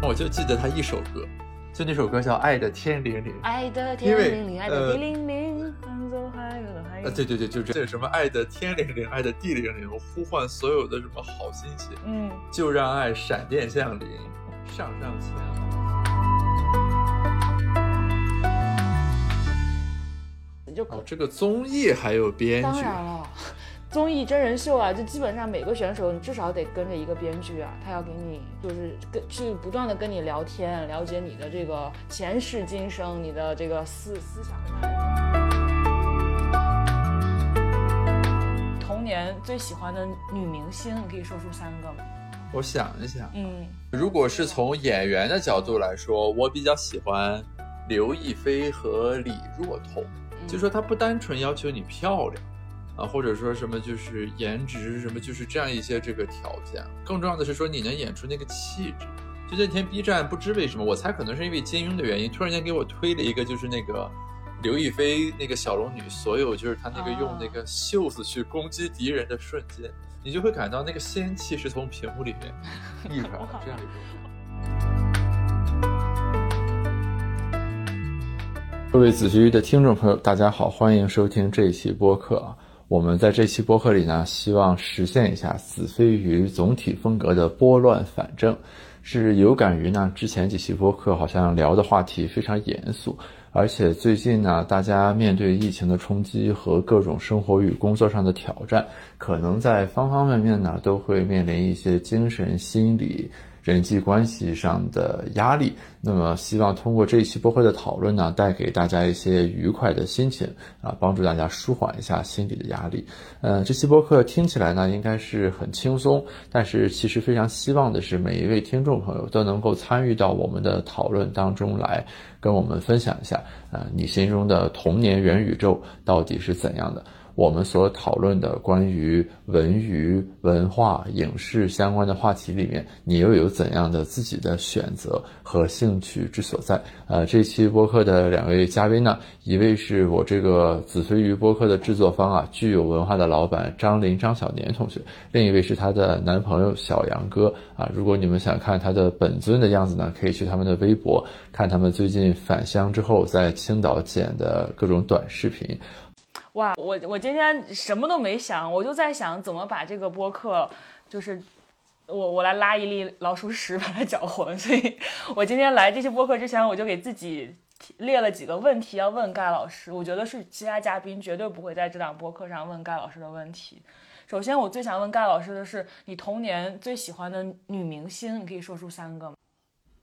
我就记得他一首歌，就那首歌叫《爱的天灵灵》。爱的天灵灵，爱的地灵灵，放走海的海呃，对对对，就这什么爱的天灵灵，爱的地灵灵，呼唤所有的什么好心情，嗯，就让爱闪电降临，上上签。就哦，这个综艺还有编当剧，然了。综艺真人秀啊，就基本上每个选手你至少得跟着一个编剧啊，他要给你就是跟去不断的跟你聊天，了解你的这个前世今生，你的这个思思想。童年最喜欢的女明星，你可以说出三个吗？我想一想，嗯，如果是从演员的角度来说，我比较喜欢刘亦菲和李若彤。就说她不单纯要求你漂亮啊，或者说什么就是颜值什么，就是这样一些这个条件。更重要的是说你能演出那个气质。就那天 B 站不知为什么，我猜可能是因为金庸的原因，突然间给我推了一个就是那个刘亦菲那个小龙女，所有就是她那个用那个袖子去攻击敌人的瞬间，你就会感到那个仙气是从屏幕里面 溢出来的这样一种。各位子虚的听众朋友，大家好，欢迎收听这一期播客啊。我们在这期播客里呢，希望实现一下子非鱼总体风格的拨乱反正，是有感于呢之前几期播客好像聊的话题非常严肃，而且最近呢，大家面对疫情的冲击和各种生活与工作上的挑战，可能在方方面面呢都会面临一些精神、心理。人际关系上的压力，那么希望通过这一期播客的讨论呢，带给大家一些愉快的心情啊，帮助大家舒缓一下心理的压力。呃，这期播客听起来呢，应该是很轻松，但是其实非常希望的是每一位听众朋友都能够参与到我们的讨论当中来，跟我们分享一下，呃，你心中的童年元宇宙到底是怎样的。我们所讨论的关于文娱、文化、影视相关的话题里面，你又有怎样的自己的选择和兴趣之所在？呃，这期播客的两位嘉宾呢，一位是我这个子非鱼播客的制作方啊，具有文化的老板张林张小年同学，另一位是她的男朋友小杨哥啊。如果你们想看他的本尊的样子呢，可以去他们的微博看他们最近返乡之后在青岛剪的各种短视频。哇，我我今天什么都没想，我就在想怎么把这个播客，就是我我来拉一粒老鼠屎把它搅浑。所以我今天来这期播客之前，我就给自己列了几个问题要问盖老师。我觉得是其他嘉宾绝对不会在这档播客上问盖老师的问题。首先，我最想问盖老师的是，你童年最喜欢的女明星，你可以说出三个吗？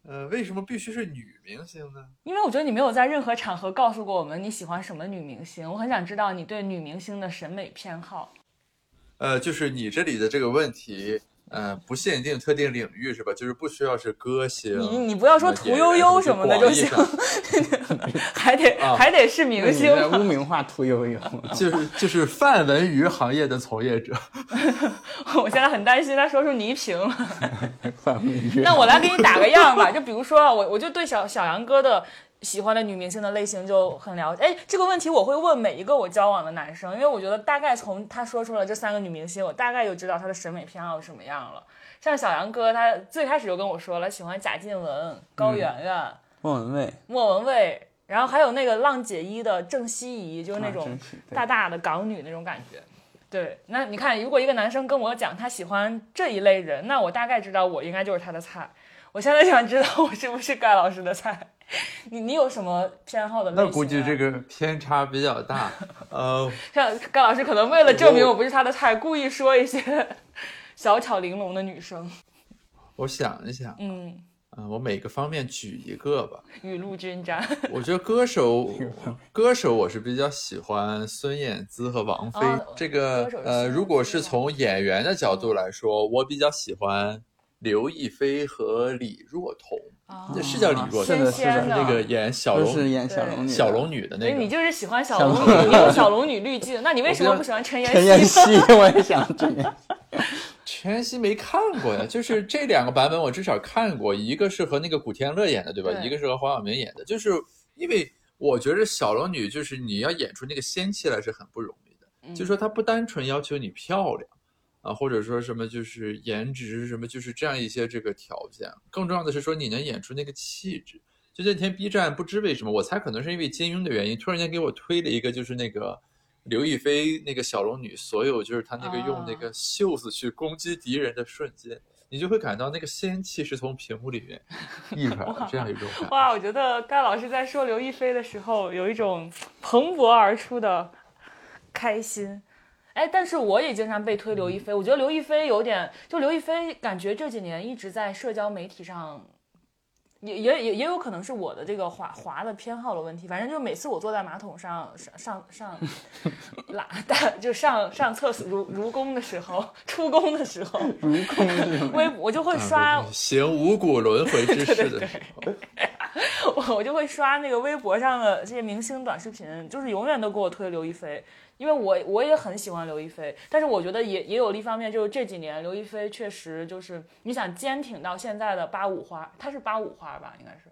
呃，为什么必须是女明星呢？因为我觉得你没有在任何场合告诉过我们你喜欢什么女明星，我很想知道你对女明星的审美偏好。呃，就是你这里的这个问题，呃，不限定特定领域是吧？就是不需要是歌星，你你不要说屠呦呦什么的就行，还得、啊还得是明星污 名化屠呦呦，就是就是泛文娱行业的从业者。我现在很担心他说出倪萍了。范文娱那我来给你打个样吧，就比如说我我就对小小杨哥的喜欢的女明星的类型就很了解。哎，这个问题我会问每一个我交往的男生，因为我觉得大概从他说出了这三个女明星，我大概就知道他的审美偏好是什么样了。像小杨哥，他最开始就跟我说了，喜欢贾静雯、高圆圆、莫文蔚，莫文蔚，然后还有那个浪姐一的郑希怡，就是那种大大的港女那种感觉。对，那你看，如果一个男生跟我讲他喜欢这一类人，那我大概知道我应该就是他的菜。我现在想知道我是不是盖老师的菜。你你有什么偏好的类型、啊？那估计这个偏差比较大。呃，像盖老师可能为了证明我不是他的菜，故意说一些 小巧玲珑的女生。我想一想，嗯，嗯、我每个方面举一个吧。雨露均沾。我觉得歌手，歌手我是比较喜欢孙燕姿和王菲。哦这个呃，如果是从演员的角度来说，我比较喜欢刘亦菲和李若彤。是叫李若彤是的，是仙的，那个演小龙是演小龙女的，小龙女的那个。你就是喜欢小小龙龙女，你有小龙女滤镜。那你为什么不不喜欢陈妍陈妍希我也想陈妍希。没看过呀，就是这两个版本我至少看过，一个是和那个古天乐演的，对吧？对一个是和黄晓明演的，就是因为我觉得小龙女就是你要演出那个仙气来是很不容易的，嗯就是说她不单纯要求你漂亮啊，或者说什么就是颜值什么，就是这样一些这个条件。更重要的是说你能演出那个气质。就那天 B 站不知为什么，我猜可能是因为金庸的原因，突然间给我推了一个就是那个刘亦菲那个小龙女，所有就是她那个用那个袖子去攻击敌人的瞬间，你就会感到那个仙气是从屏幕里面 溢出来的这样一种。哇，我觉得盖老师在说刘亦菲的时候，有一种蓬勃而出的开心。哎，但是我也经常被推刘亦菲，我觉得刘亦菲有点，就刘亦菲感觉这几年一直在社交媒体上。也也也也有可能是我的这个滑滑的偏好的问题，反正就每次我坐在马桶上上上上 拉大就上上厕所如如宫的时候，出宫的时候，如宫是微我就会刷行五谷轮回之事的时候，我我就会刷那个微博上的这些明星短视频，就是永远都给我推刘亦菲。因为我我也很喜欢刘亦菲，但是我觉得也也有一方面，就是这几年刘亦菲确实就是你想坚挺到现在的八五花，她是八五花吧，应该是，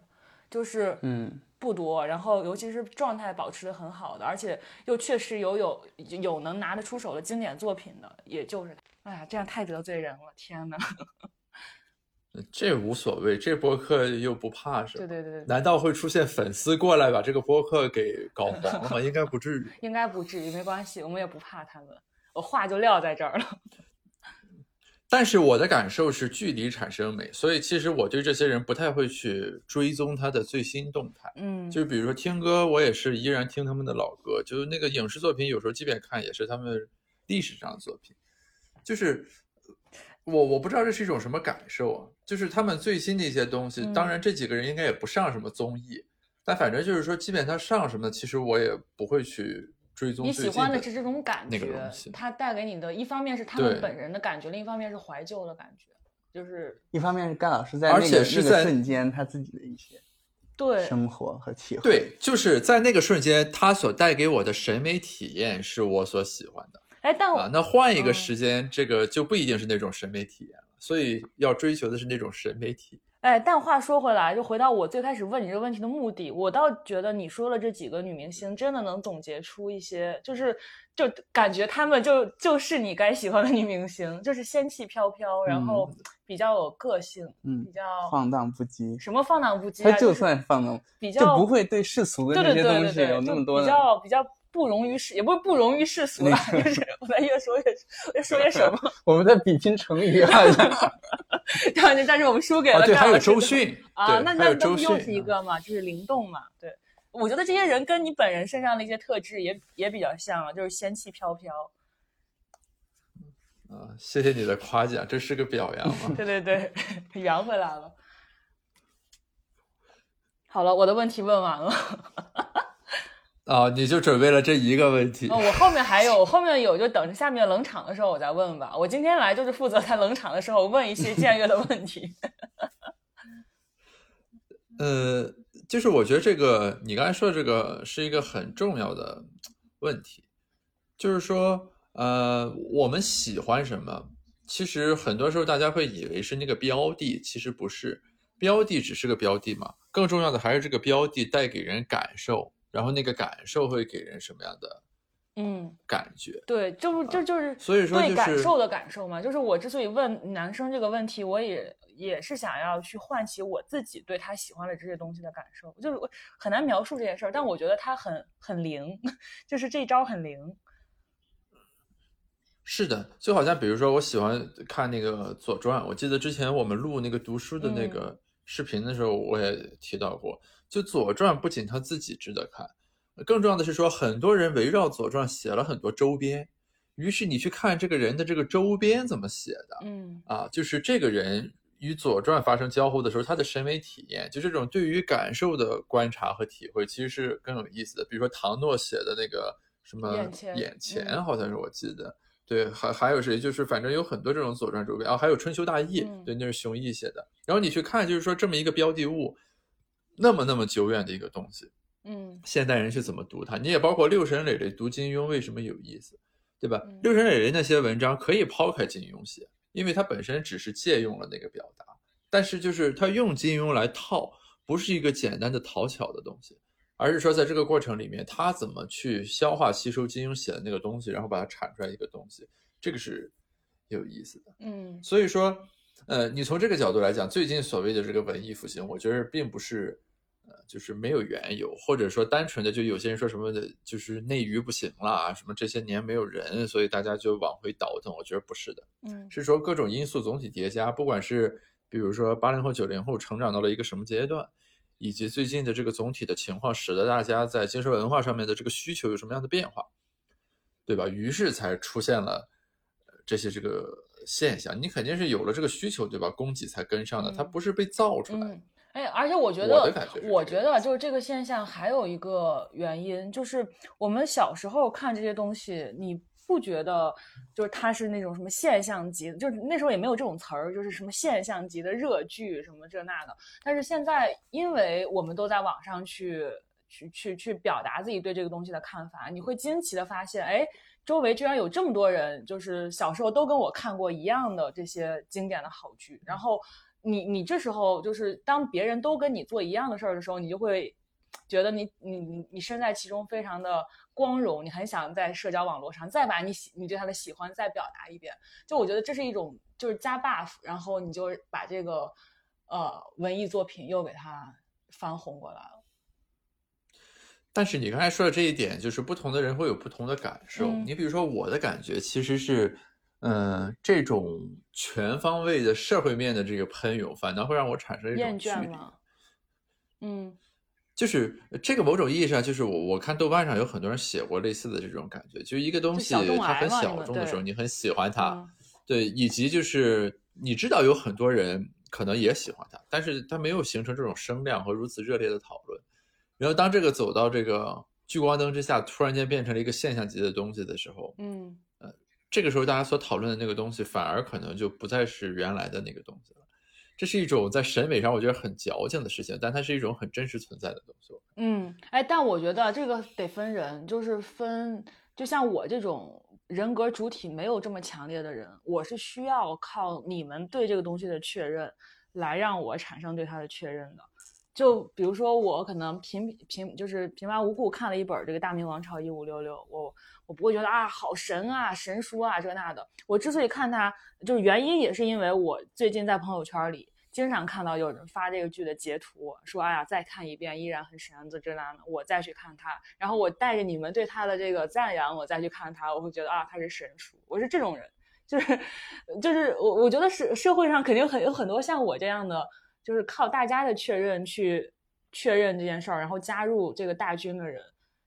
就是嗯不多，然后尤其是状态保持的很好的，而且又确实有有有能拿得出手的经典作品的，也就是哎呀，这样太得罪人了，天呐。这无所谓，这播客又不怕什么？对对对对。难道会出现粉丝过来把这个播客给搞黄了吗？应该不至于。应该不至于，没关系，我们也不怕他们。我话就撂在这儿了。但是我的感受是，距离产生美，所以其实我对这些人不太会去追踪他的最新动态。嗯，就比如说听歌，我也是依然听他们的老歌。就是那个影视作品，有时候即便看，也是他们历史上的作品。就是。我我不知道这是一种什么感受啊，就是他们最新的一些东西，当然这几个人应该也不上什么综艺，但反正就是说，即便他上什么，其实我也不会去追踪。你喜欢的是这种感觉，他带给你的一方面是他们本人的感觉，另一方面是怀旧的感觉，就是一方面是甘老师在那个那个瞬间他自己的一些对生活和体会，对，就是在那个瞬间他所带给我的审美体验是我所喜欢的。哎，但啊，那换一个时间，这个就不一定是那种审美体验了。所以要追求的是那种审美体。哎，但话说回来，就回到我最开始问你这个问题的目的，我倒觉得你说了这几个女明星，真的能总结出一些，就是就感觉她们就就是你该喜欢的女明星，就是仙气飘飘，然后比较有个性，嗯，比较放荡不羁。什么放荡不羁？她就算放荡，比较就不会对世俗的那些东西有那么多比较比较。不容于世，也不是不容于世俗了，就是我在越说越越说些什么。我们在比拼成语啊，但是但是我们输给了。对，还有周迅啊，那那那又是一个嘛，就是灵动嘛。对，我觉得这些人跟你本人身上的一些特质也也比较像，就是仙气飘飘。啊，谢谢你的夸奖，这是个表扬嘛？对对对，圆回来了。好了，我的问题问完了。啊，你就准备了这一个问题？哦我后面还有，后面有，就等着下面冷场的时候我再问吧。我今天来就是负责在冷场的时候问一些僭越的问题。呃，就是我觉得这个你刚才说的这个是一个很重要的问题，就是说，呃，我们喜欢什么？其实很多时候大家会以为是那个标的，其实不是，标的只是个标的嘛。更重要的还是这个标的带给人感受。然后那个感受会给人什么样的，嗯，感觉？对，就就就是所以说对感受的感受嘛。就是我之所以问男生这个问题，我也也是想要去唤起我自己对他喜欢的这些东西的感受。就是我很难描述这件事儿，但我觉得他很很灵，就是这招很灵。是的，就好像比如说，我喜欢看那个《左传》，我记得之前我们录那个读书的那个视频的时候，我也提到过。就《左传》不仅他自己值得看，更重要的是说，很多人围绕《左传》写了很多周边。于是你去看这个人的这个周边怎么写的，嗯啊，就是这个人与《左传》发生交互的时候，他的审美体验，就这种对于感受的观察和体会，其实是更有意思的。比如说唐诺写的那个什么眼前，好像是我记得，对，还还有谁？就是反正有很多这种《左传》周边啊，还有《春秋大义》，对，那是熊毅写的。然后你去看，就是说这么一个标的物。那么那么久远的一个东西，嗯，现代人是怎么读它？你也包括六神磊磊读金庸为什么有意思，对吧？六神磊磊那些文章可以抛开金庸写，因为他本身只是借用了那个表达，但是就是他用金庸来套，不是一个简单的讨巧的东西，而是说在这个过程里面，他怎么去消化吸收金庸写的那个东西，然后把它产出来一个东西，这个是。有意思的。嗯，所以说，呃，你从这个角度来讲，最近所谓的这个文艺复兴，我觉得并不是。呃，就是没有缘由，或者说单纯的，就有些人说什么的，就是内娱不行了，什么这些年没有人，所以大家就往回倒腾。我觉得不是的，嗯，是说各种因素总体叠加，不管是比如说八零后、九零后成长到了一个什么阶段，以及最近的这个总体的情况，使得大家在精神文化上面的这个需求有什么样的变化，对吧？于是才出现了这些这个现象。你肯定是有了这个需求，对吧？供给才跟上的，它不是被造出来的。哎，而且我觉得，我觉得就是这个现象还有一个原因，就是我们小时候看这些东西，你不觉得就是它是那种什么现象级，就是那时候也没有这种词儿，就是什么现象级的热剧什么这那的。但是现在，因为我们都在网上去去去去表达自己对这个东西的看法，你会惊奇的发现，哎，周围居然有这么多人，就是小时候都跟我看过一样的这些经典的好剧，然后。你你这时候就是当别人都跟你做一样的事儿的时候，你就会觉得你你你你身在其中非常的光荣，你很想在社交网络上再把你喜你对他的喜欢再表达一遍。就我觉得这是一种就是加 buff，然后你就把这个呃文艺作品又给它翻红过来了。但是你刚才说的这一点，就是不同的人会有不同的感受。你比如说我的感觉其实是。嗯，这种全方位的社会面的这个喷涌，反倒会让我产生一种距离。嗯，就是这个某种意义上，就是我我看豆瓣上有很多人写过类似的这种感觉，就一个东西它很小众的时候，你很喜欢它，对，以及就是你知道有很多人可能也喜欢它，但是它没有形成这种声量和如此热烈的讨论。然后当这个走到这个聚光灯之下，突然间变成了一个现象级的东西的时候，嗯。这个时候，大家所讨论的那个东西，反而可能就不再是原来的那个东西了。这是一种在审美上我觉得很矫情的事情，但它是一种很真实存在的东西。嗯，哎，但我觉得这个得分人，就是分，就像我这种人格主体没有这么强烈的人，我是需要靠你们对这个东西的确认，来让我产生对它的确认的。就比如说，我可能平平就是平白无故看了一本这个《大明王朝一五六六》，我我不会觉得啊好神啊神书啊这那的。我之所以看它，就是原因也是因为我最近在朋友圈里经常看到有人发这个剧的截图，说哎呀再看一遍依然很神这这那的，我再去看它，然后我带着你们对它的这个赞扬，我再去看它，我会觉得啊它是神书。我是这种人，就是就是我我觉得是社会上肯定很有很多像我这样的。就是靠大家的确认去确认这件事儿，然后加入这个大军的人，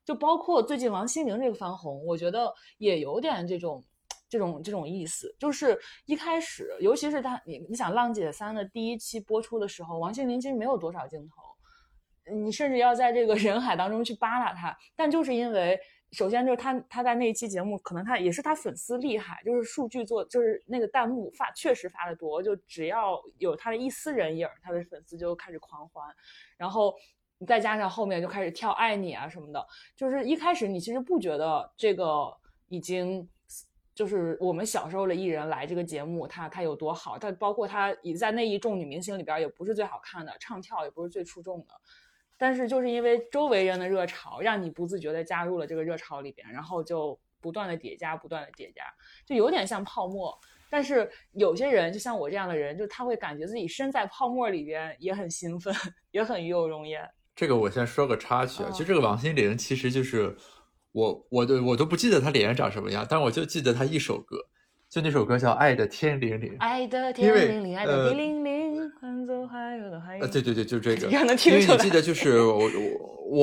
就包括最近王心凌这个翻红，我觉得也有点这种这种这种意思。就是一开始，尤其是他，你你想《浪姐三》的第一期播出的时候，王心凌其实没有多少镜头，你甚至要在这个人海当中去扒拉她，但就是因为。首先就是他，他在那一期节目，可能他也是他粉丝厉害，就是数据做，就是那个弹幕发确实发的多，就只要有他的一丝人影，他的粉丝就开始狂欢，然后再加上后面就开始跳爱你啊什么的，就是一开始你其实不觉得这个已经就是我们小时候的艺人来这个节目，他他有多好，他包括他也在那一众女明星里边也不是最好看的，唱跳也不是最出众的。但是就是因为周围人的热潮，让你不自觉的加入了这个热潮里边，然后就不断的叠加，不断的叠加，就有点像泡沫。但是有些人就像我这样的人，就他会感觉自己身在泡沫里边，也很兴奋，也很与有荣焉。这个我先说个插曲啊，其实这个王心凌其实就是我，我都我都不记得她脸长什么样，但我就记得她一首歌。就那首歌叫《爱的天灵灵》，爱的天灵灵，爱的地灵灵，换走还有的还有。呃，对对对，就这个。因为你记得，就 是我我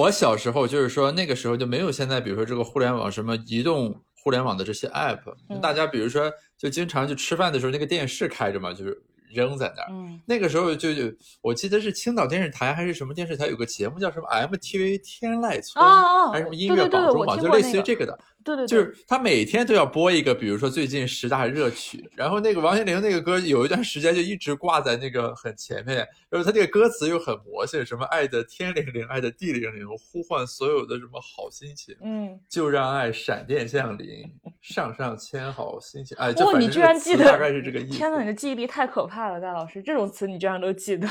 我小时候，就是说那个时候就没有现在，比如说这个互联网什么移动互联网的这些 app，大家比如说就经常就吃饭的时候那个电视开着嘛，就是。扔在那儿。嗯，那个时候就就我记得是青岛电视台还是什么电视台有个节目叫什么 MTV 天籁村，还是什么音乐榜中榜，就类似于这个的。对对，就是他每天都要播一个，比如说最近十大热曲，然后那个王心凌那个歌有一段时间就一直挂在那个很前面，然后他那个歌词又很魔性，什么爱的天灵灵，爱的地灵灵，呼唤所有的什么好心情，嗯，就让爱闪电降临，上上签好心情，哎，哇，你居然记得，大概是这个意思。天呐，你的记忆力太可怕了，戴老师，这种词你居然都记得。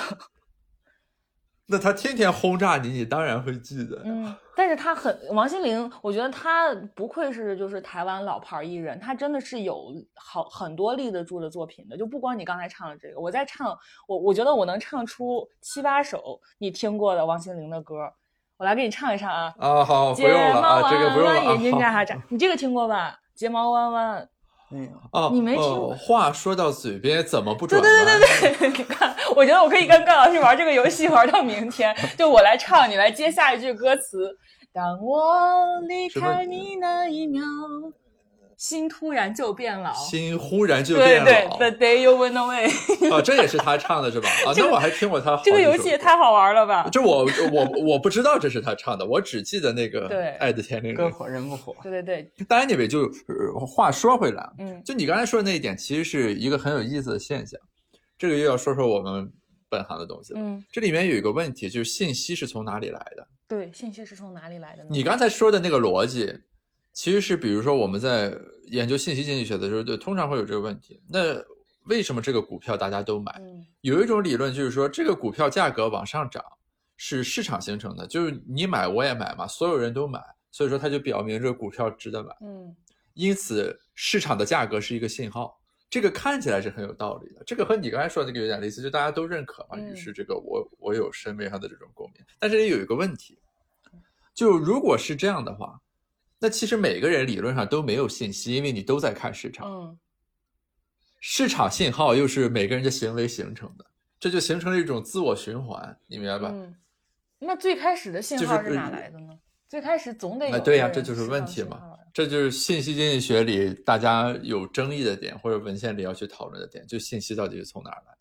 那他天天轰炸你，你当然会记得。嗯，但是他很王心凌，我觉得他不愧是就是台湾老牌艺人，他真的是有好很多立得住的作品的。就不光你刚才唱的这个，我在唱，我我觉得我能唱出七八首你听过的王心凌的歌，我来给你唱一唱啊。啊，好，不用了啊，这个不用了。眼睛眨眨，你这个听过吧？睫毛弯弯。没有哦，你没听过？话说到嘴边，怎么不转弯？对对对对对，你看，我觉得我可以跟高老师玩这个游戏玩到明天。就我来唱，你来接下一句歌词。当我离开你那一秒。心突然就变老，心忽然就变老。对对，The day you went away。哦，这也是他唱的是吧？啊，那我还听过他。这个游戏也太好玩了吧？就我我我不知道这是他唱的，我只记得那个《爱的天灵》。歌火人不火。对对对。当然，你们就话说回来，嗯，就你刚才说的那一点，其实是一个很有意思的现象。这个又要说说我们本行的东西了。嗯，这里面有一个问题，就是信息是从哪里来的？对，信息是从哪里来的呢？你刚才说的那个逻辑。其实是，比如说我们在研究信息经济学的时候，就通常会有这个问题。那为什么这个股票大家都买？有一种理论就是说，这个股票价格往上涨是市场形成的，就是你买我也买嘛，所有人都买，所以说它就表明这个股票值得买。嗯，因此市场的价格是一个信号，这个看起来是很有道理的。这个和你刚才说的那个有点类似，就大家都认可嘛，于是这个我我有审美上的这种共鸣。但是也有一个问题，就如果是这样的话。那其实每个人理论上都没有信息，因为你都在看市场。嗯，市场信号又是每个人的行为形成的，这就形成了一种自我循环，你明白吧？嗯。那最开始的信号是哪来的呢？最开始总得有。对呀，这就是问题嘛。这就是信息经济学里大家有争议的点，或者文献里要去讨论的点，就信息到底是从哪儿来的？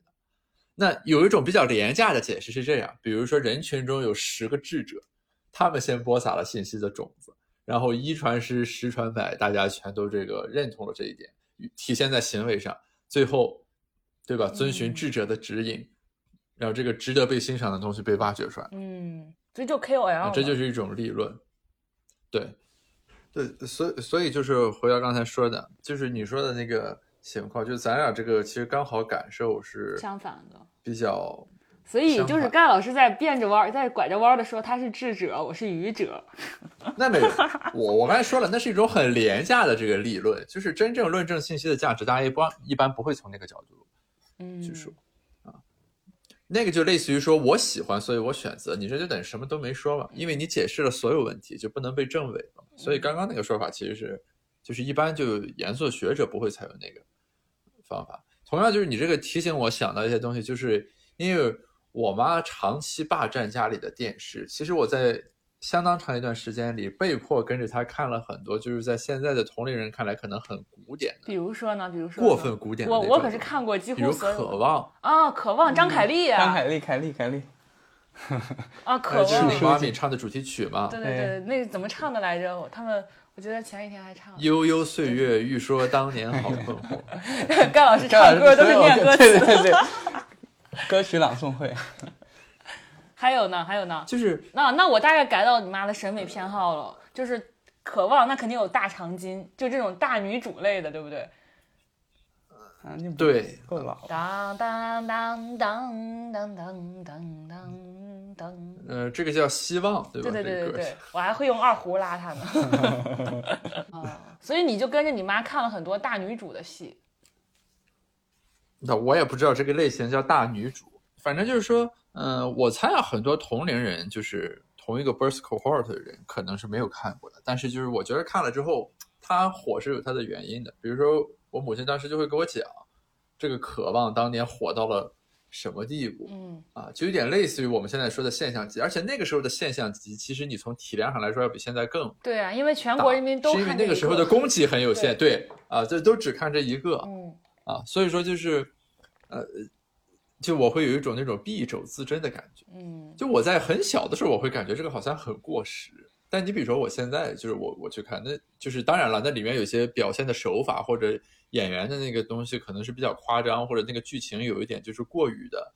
那有一种比较廉价的解释是这样：比如说人群中有十个智者，他们先播撒了信息的种子。然后一传十，十传百，大家全都这个认同了这一点，体现在行为上，最后，对吧？遵循智者的指引，然后这个值得被欣赏的东西被挖掘出来。嗯，所以就 KOL，这就是一种理论。对，对，所以所以就是回到刚才说的，就是你说的那个情况，就咱俩这个其实刚好感受是相反的，比较。所以就是盖老师在变着弯，在拐着弯的说他是智者，我是愚者。那没有，我我刚才说了，那是一种很廉价的这个理论，就是真正论证信息的价值，大家一般一般不会从那个角度去说啊。那个就类似于说我喜欢，所以我选择，你这就等于什么都没说嘛，因为你解释了所有问题，就不能被证伪了。所以刚刚那个说法其实是，就是一般就严肃学者不会采用那个方法。同样，就是你这个提醒我想到一些东西，就是因为。我妈长期霸占家里的电视，其实我在相当长一段时间里被迫跟着他看了很多，就是在现在的同龄人看来可能很古典的。比如说呢？比如说过分古典。我我可是看过几乎所有。渴望啊，渴望张凯丽啊。张凯丽，凯丽，凯丽。啊，渴望。是李妈咪唱的主题曲吗？对对对，那怎么唱的来着？他们我觉得前几天还唱。悠悠岁月，欲说当年好困惑。盖老师唱歌都是念歌词。对对对。歌曲朗诵会，还有呢，还有呢，就是那那我大概改到你妈的审美偏好了，就是渴望，那肯定有大长今，就这种大女主类的，对不对？啊，你对，够老。当当当当当当当当当。呃，这个叫希望，对吧？对对对对对，我还会用二胡拉它呢。啊，所以你就跟着你妈看了很多大女主的戏。那我也不知道这个类型叫大女主，反正就是说，嗯，我猜啊，很多同龄人就是同一个 birth cohort 的人，可能是没有看过的。但是就是我觉得看了之后，它火是有它的原因的。比如说，我母亲当时就会给我讲，这个渴望当年火到了什么地步，嗯，啊，就有点类似于我们现在说的现象级。而且那个时候的现象级，其实你从体量上来说，要比现在更对啊，因为全国人民都是因为那个时候的供给很有 限，对啊，这都只看这一个，嗯。啊，所以说就是，呃，就我会有一种那种敝帚自珍的感觉。嗯，就我在很小的时候，我会感觉这个好像很过时。但你比如说我现在，就是我我去看，那就是当然了，那里面有些表现的手法或者演员的那个东西可能是比较夸张，或者那个剧情有一点就是过于的，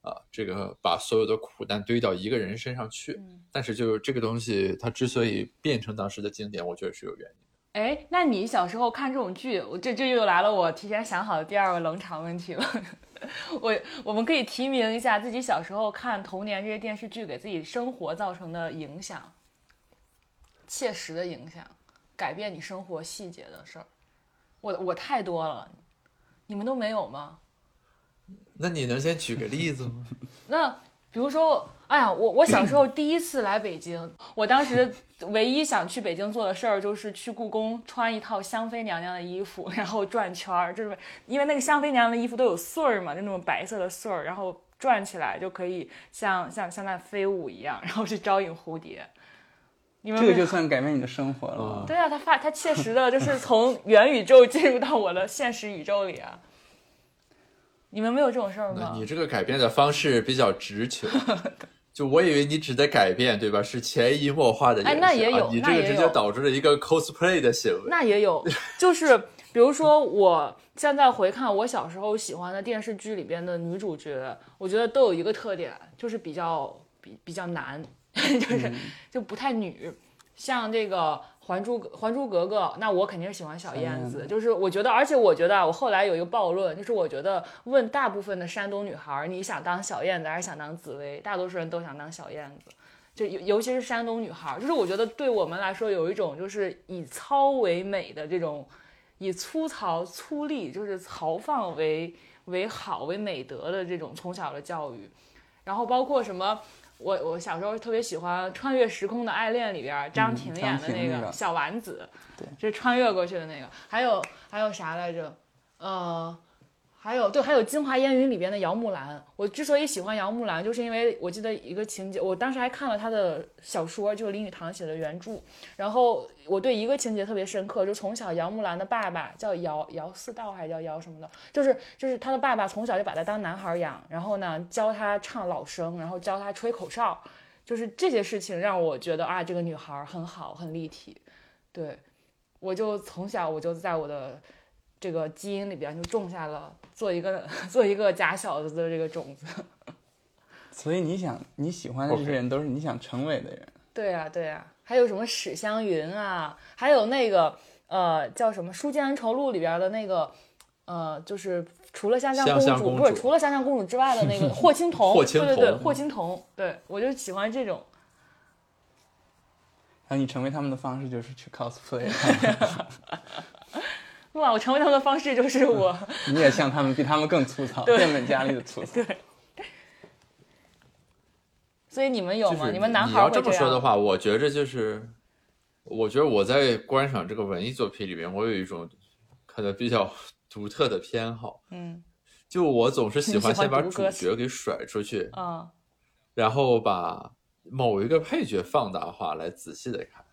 啊，这个把所有的苦难堆到一个人身上去。但是就这个东西，它之所以变成当时的经典，我觉得是有原因。哎，那你小时候看这种剧，我这这又来了我提前想好的第二个冷场问题了。我我们可以提名一下自己小时候看童年这些电视剧给自己生活造成的影响，切实的影响，改变你生活细节的事儿。我我太多了，你们都没有吗？那你能先举个例子吗？那比如说，哎呀，我我小时候第一次来北京，我当时唯一想去北京做的事儿就是去故宫穿一套香妃娘娘的衣服，然后转圈儿，就是因为那个香妃娘娘的衣服都有穗儿嘛，就那种白色的穗儿，然后转起来就可以像像像那飞舞一样，然后去招引蝴蝶。你们这个就算改变你的生活了。对啊，他发他切实的就是从元宇宙进入到我的现实宇宙里啊。你们没有这种事儿吗？你这个改变的方式比较直球，就我以为你指的改变，对吧？是潜移默化的。哎，那也有，你这个直接导致了一个 cosplay 的行为。那也有，就是比如说，我现在回看我小时候喜欢的电视剧里边的女主角，我觉得都有一个特点，就是比较比比较男，就是就不太女，像这个。还珠还珠格格，那我肯定是喜欢小燕子。就是我觉得，而且我觉得，我后来有一个暴论，就是我觉得问大部分的山东女孩，你想当小燕子还是想当紫薇？大多数人都想当小燕子，就尤尤其是山东女孩，就是我觉得对我们来说有一种就是以糙为美的这种，以粗糙粗粝就是豪放为为好为美德的这种从小的教育，然后包括什么。我我小时候特别喜欢《穿越时空的爱恋》里边张庭演的那个小丸子，对，就是穿越过去的那个。还有还有啥来着？呃。还有对，还有《京华烟云》里边的姚木兰。我之所以喜欢姚木兰，就是因为我记得一个情节，我当时还看了她的小说，就是林语堂写的原著。然后我对一个情节特别深刻，就从小姚木兰的爸爸叫姚姚四道还叫姚什么的，就是就是他的爸爸从小就把他当男孩养，然后呢教他唱老生，然后教他吹口哨，就是这些事情让我觉得啊，这个女孩很好，很立体。对，我就从小我就在我的。这个基因里边就种下了做一个 做一个假小子的这个种子，所以你想你喜欢的这些人都是你想成为的人。对呀对呀，还有什么史湘云啊，还有那个呃叫什么《书剑恩仇录》里边的那个呃，就是除了香香公主不是除了香香公主之外的那个霍青桐，对对对，霍青桐，对我就喜欢这种。那你成为他们的方式就是去 cosplay。哇！我成为他们的方式就是我，你也像他们，比他们更粗糙，变本加厉的粗糙。对。所以你们有吗？你们男孩你要这么说的话，我觉着就是，我觉得我在观赏这个文艺作品里面，我有一种可能比较独特的偏好。嗯。就我总是喜欢先把主角给甩出去，啊，然后把某一个配角放大化来仔细的看，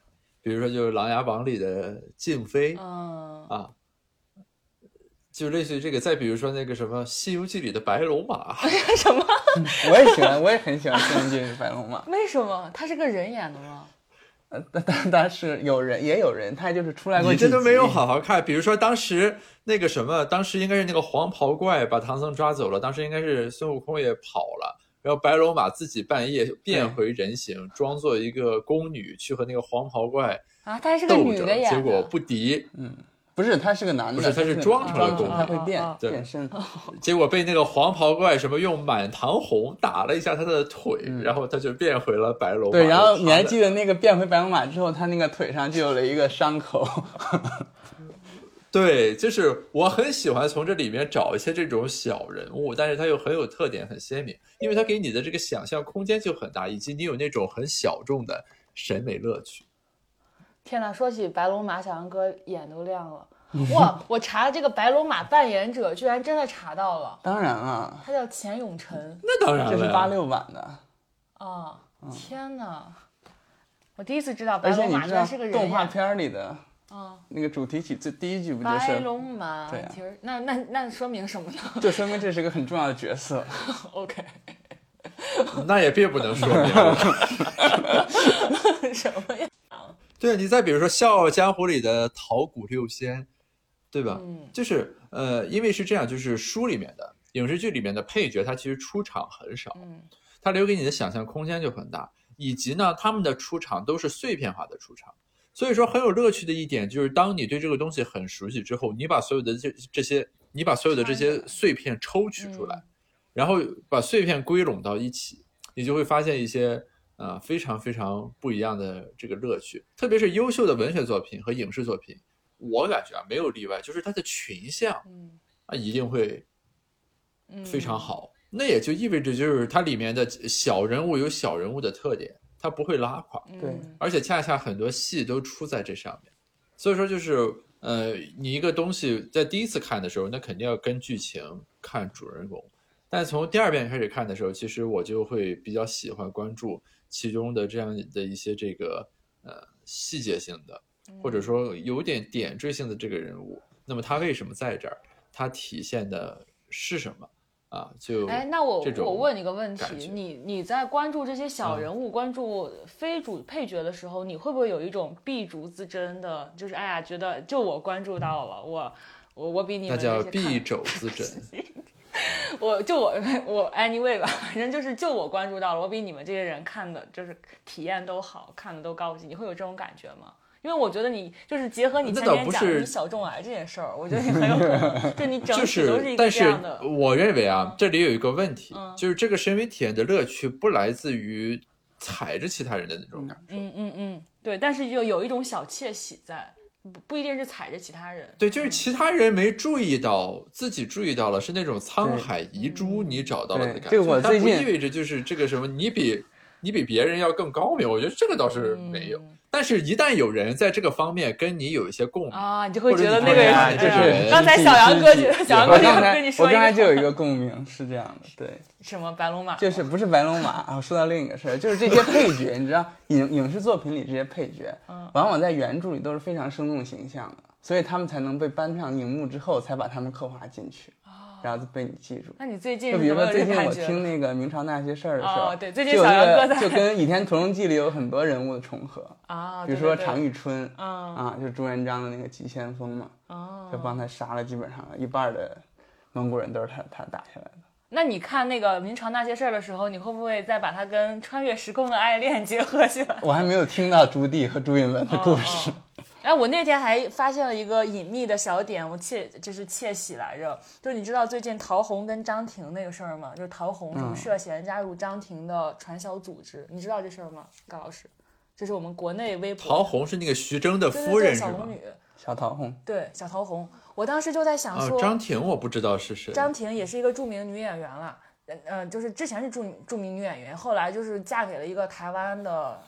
比如说就是《琅琊榜》里的静妃，嗯啊。就类似于这个，再比如说那个什么《西游记》里的白龙马，什么？我也喜欢，我也很喜欢《西游记》里的白龙马。为什么？他是个人演的吗？呃，但但但是有人也有人，他就是出来过。你真的没有好好看。比如说当时那个什么，当时应该是那个黄袍怪把唐僧抓走了，当时应该是孙悟空也跑了，然后白龙马自己半夜变回人形，装作一个宫女去和那个黄袍怪啊，他还是个女的结果不敌，嗯。不是，他是个男的，不是，他是装成了公，他会变变身，结果被那个黄袍怪什么用满堂红打了一下他的腿，然后他就变回了白龙马。对，然后你还记得那个变回白龙马之后，他那个腿上就有了一个伤口。对，就是我很喜欢从这里面找一些这种小人物，但是他又很有特点，很鲜明，因为他给你的这个想象空间就很大，以及你有那种很小众的审美乐趣。天哪，说起白龙马，小杨哥眼都亮了。哇，我查这个白龙马扮演者，居然真的查到了。当然了，他叫钱永成。那当然了，这是八六版的。啊，天哪！我第一次知道白龙马居然是个人。动画片里的啊，那个主题曲最第一句不就是白龙马？对啊。那那那说明什么呢？就说明这是个很重要的角色。OK。那也并不能说明什么呀。对，你再比如说《笑傲江湖》里的桃谷六仙，对吧？嗯，就是呃，因为是这样，就是书里面的影视剧里面的配角，他其实出场很少，嗯，他留给你的想象空间就很大，以及呢，他们的出场都是碎片化的出场。所以说很有乐趣的一点就是，当你对这个东西很熟悉之后，你把所有的这这些，你把所有的这些碎片抽取出来，然后把碎片归拢到一起，你就会发现一些呃非常非常不一样的这个乐趣。特别是优秀的文学作品和影视作品，我感觉啊没有例外，就是它的群像嗯啊一定会嗯非常好。那也就意味着，就是它里面的小人物有小人物的特点，它不会拉垮。嗯对而且恰恰很多戏都出在这上面，所以说就是呃，你一个东西在第一次看的时候，那肯定要跟剧情看主人公，但从第二遍开始看的时候，其实我就会比较喜欢关注其中的这样的一些这个呃细节性的，或者说有点点缀性的这个人物，那么他为什么在这儿？他体现的是什么啊？就哎，那我我问你个问题，你你在关注这些小嗯人物、关注非主配角的时候，你会不会有一种敝帚自珍的，就是哎呀，觉得就我关注到了，我我我比你那叫敝帚自珍。我就我我 anyway 吧，反正就是就我关注到了，我比你们这些人看的就是体验都好，看的都高级。你会有这种感觉吗？因为我觉得你就是结合你那前天讲倒不是你小众癌这件事儿，我觉得你很有可能，就你整体都是一个但是这样的。我认为啊，这里有一个问题，嗯就是这个审美体验的乐趣不来自于踩着其他人的那种感受。嗯嗯嗯，对，但是就有一种小窃喜在，不不一定是踩着其他人。对，就是其他人没注意到，自己注意到了，是那种沧海遗珠，你找到了的感觉。对这个我它最近不意味着就是这个什么，你比你比别人要更高明，我觉得这个倒是没有。嗯但是，一旦有人在这个方面跟你有一些共鸣，啊，你就会觉得那个人就是刚才小杨哥就小杨哥就我刚才跟你说我刚才就有一个个共鸣，是这样的，对，什么白龙马，就是不是白龙马啊？说到另一个事儿，就是这些配角，你知道影影视作品里这些配角，嗯往往在原著里都是非常生动形象的，所以他们才能被搬上荧幕之后，才把他们刻画进去，然后就被你记住。那你最近就比如说最近我听那个明朝那些事儿的时候，哦对最近就有小杨哥个就跟《倚天屠龙记》里有很多人物的重合，啊？比如说常遇春，嗯啊，就是朱元璋的那个急先锋嘛，哦就帮他杀了基本上一半的蒙古人都是他他打下来的。那你看那个明朝那些事儿的时候，你会不会再把它跟穿越时空的爱恋结合起来？我还没有听到朱棣和朱允炆的故事。哎，我那天还发现了一个隐秘的小点，我窃就是窃喜来着。就是你知道最近陶虹跟张庭那个事儿吗？就是陶虹什么嗯涉嫌加入张庭的传销组织，你知道这事儿吗？高老师，这是我们国内微博陶虹是那个徐峥的对对对夫人？小龙女，小陶虹，对小陶虹。我当时就在想啊说，，张庭我不知道是谁。张庭也是一个著名女演员了，嗯呃，就是之前是著著名女演员，后来就是嫁给了一个台湾的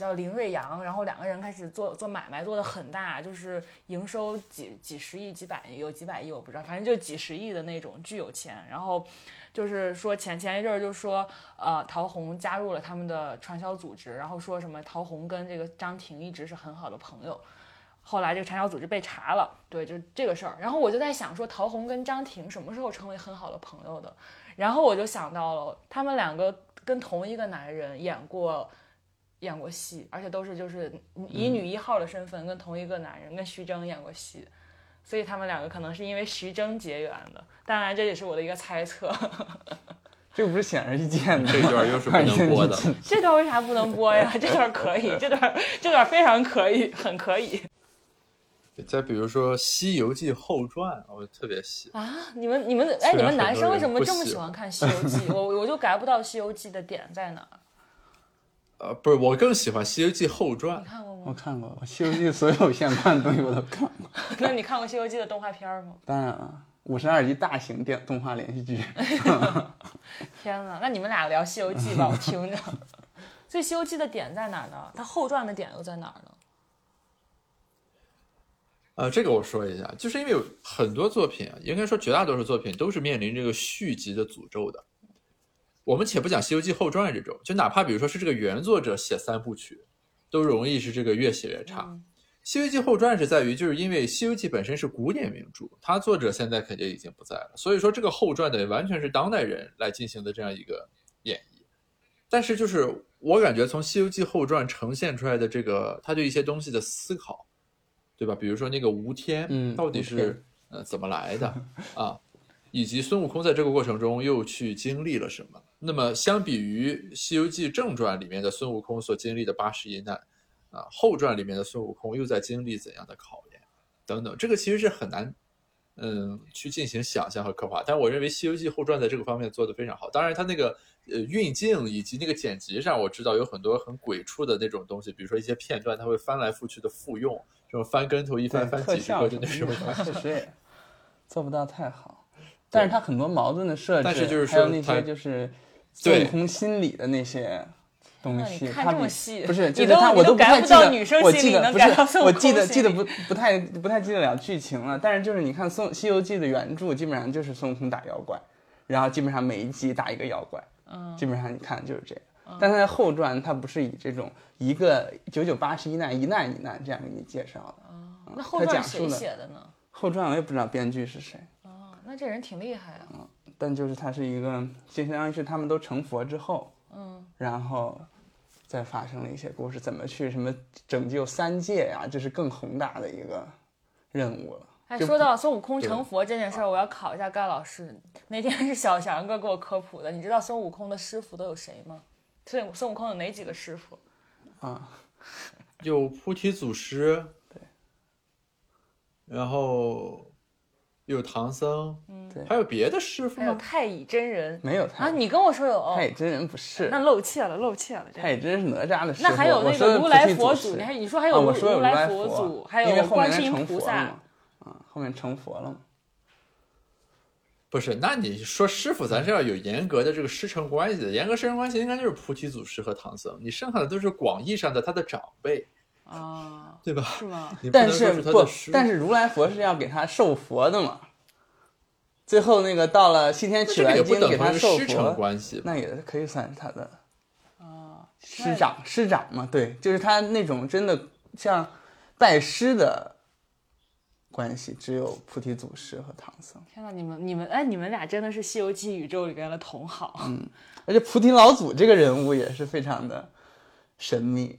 叫林瑞阳，然后两个人开始做做买卖，做的很大，就是营收几几十亿、几百亿，有几百亿我不知道，反正就几十亿的那种，巨有钱。然后就是说前前一阵儿就说，呃，陶虹加入了他们的传销组织，然后说什么陶虹跟这个张庭一直是很好的朋友。后来这个传销组织被查了，对，就这个事儿。然后我就在想说，陶虹跟张庭什么时候成为很好的朋友的？然后我就想到了，他们两个跟同一个男人演过演过戏，而且都是就是以女一号的身份跟同一个男人，跟徐峥演过戏。所以他们两个可能是因为徐峥结缘的，当然这也是我的一个猜测。这不是显而易见的。这段又是不能 播的。这段为啥不能播呀？这段可以，这段这段非常可以，很可以再比如说《西游记后传》，我特别喜欢。啊！你们你们哎，你们男生为什么这么喜欢看《西游记》？我我就 get 不到《西游记》的点在哪儿？呃，不是，我更喜欢《西游记后传你》。看过吗？我看过《西游记》所有相关的东西我都看过，那你看过《西游记》的动画片吗？当然了，五十二集大型电动画连续剧。天呐，那你们俩聊《西游记》吧，我听着。所以《西游记》的点在哪儿呢？它后传的点又在哪儿呢？呃，这个我说一下，就是因为有很多作品啊，应该说绝大多数作品都是面临这个续集的诅咒的。我们且不讲《西游记后传》这种，就哪怕比如说是这个原作者写三部曲，都容易是这个越写越差。嗯西游记后传》是在于，就是因为《西游记》本身是古典名著，它作者现在肯定已经不在了，所以说这个后传的完全是当代人来进行的这样一个演绎。但是就是我感觉从《西游记后传》呈现出来的这个他对一些东西的思考，对吧？比如说那个吴天，嗯到底是呃怎么来的 啊？以及孙悟空在这个过程中又去经历了什么？那么相比于《西游记正传》里面的孙悟空所经历的八十一难，啊，后传里面的孙悟空又在经历怎样的考验，等等，这个其实是很难，嗯，去进行想象和刻画。但我认为《西游记后传》在这个方面做得非常好。当然，它那个呃运镜以及那个剪辑上，我知道有很多很鬼畜的那种东西，比如说一些片段，它会翻来覆去的复用，这种翻跟头一翻翻几十个，就那种。确实也 做不到太好，但是它很多矛盾的设置，但是就是还有那些就是孙悟空心理的那些。东西，你看他这么细不是，就是他，我都不太记得我心里能记得不是我记得记得不不太不太记得了剧情了，但是就是你看《宋西游记》的原著，基本上就是孙悟空打妖怪，然后基本上每一集打一个妖怪，嗯基本上你看就是这样。但它在后传，它不是以这种一个九九八十一难一难一难这样给你介绍的。哦那后他传谁讲述的写的呢？后传我也不知道编剧是谁，哦，那这人挺厉害啊。但就是它是一个，就相当于是他们都成佛之后，嗯，然后再发生了一些故事，怎么去什么拯救三界呀、这是更宏大的一个任务了。哎，说到孙悟空成佛这件事儿，我要考一下盖老师。那天是小翔哥给我科普的，你知道孙悟空的师傅都有谁吗？孙孙悟空有哪几个师傅？啊，有菩提祖师，对，然后有唐僧，嗯对还有别的师傅还有吗？太乙真人没有太啊？你跟我说有，太乙真人不是，那露怯了，露怯了。太乙真人是哪吒的师傅。那还有那个如来佛祖，你还你说还啊，有如我说如来佛祖，还有后面人观世音菩萨。啊，后面成佛了吗。不是，那你说师傅，咱是要有严格的这个师承关系的，严格师承关系应该就是菩提祖师和唐僧，你剩下的都是广义上的他的长辈，啊，对吧？是吗？但是不但是如来佛是要给他授佛的嘛。最后那个到了西天取来经给他授师承佛，关系。那也可以算是他的啊，师长，师长嘛，对，就是他那种真的像拜师的关系，只有菩提祖师和唐僧，天呐，你们你们哎，你们俩真的是《西游记》宇宙里边的同好。嗯而且菩提老祖这个人物也是非常的神秘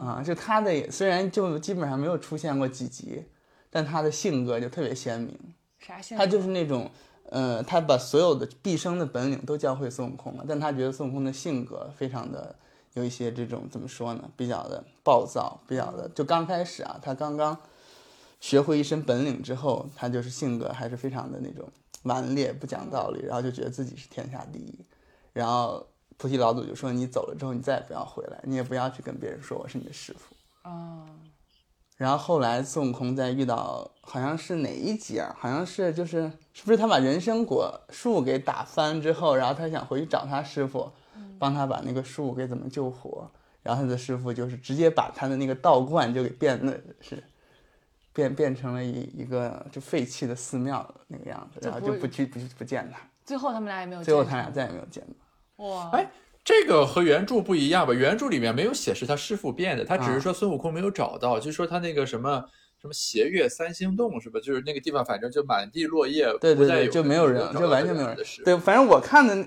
啊，就他的虽然就基本上没有出现过几集，但他的性格就特别鲜明，啥性格？他就是那种。呃，他把所有的毕生的本领都教会孙悟空了，但他觉得孙悟空的性格非常的有一些这种怎么说呢，比较的暴躁，比较的就刚开始啊，他刚刚学会一身本领之后，他就是性格还是非常的那种顽劣、不讲道理，然后就觉得自己是天下第一。然后菩提老祖就说：“你走了之后，你再也不要回来，你也不要去跟别人说我是你的师傅。”啊，然后后来孙悟空在遇到好像是哪一集啊？好像是就是是不是他把人参果树给打翻之后，然后他想回去找他师傅，帮他把那个树给怎么救活。然后他的师傅就是直接把他的那个道观就给变的是变变成了一一个就废弃的寺庙那个样子，然后就不去不不见他。最后他们俩也没有见。最后他俩再也没有见到。哇，哎这个和原著不一样吧？原著里面没有写是他师傅变的，他只是说孙悟空没有找到，就说他那个什么什么斜月三星洞是吧？就是那个地方，反正就满地落叶，对对对，就没有人，就完全没有人。对，反正我看的，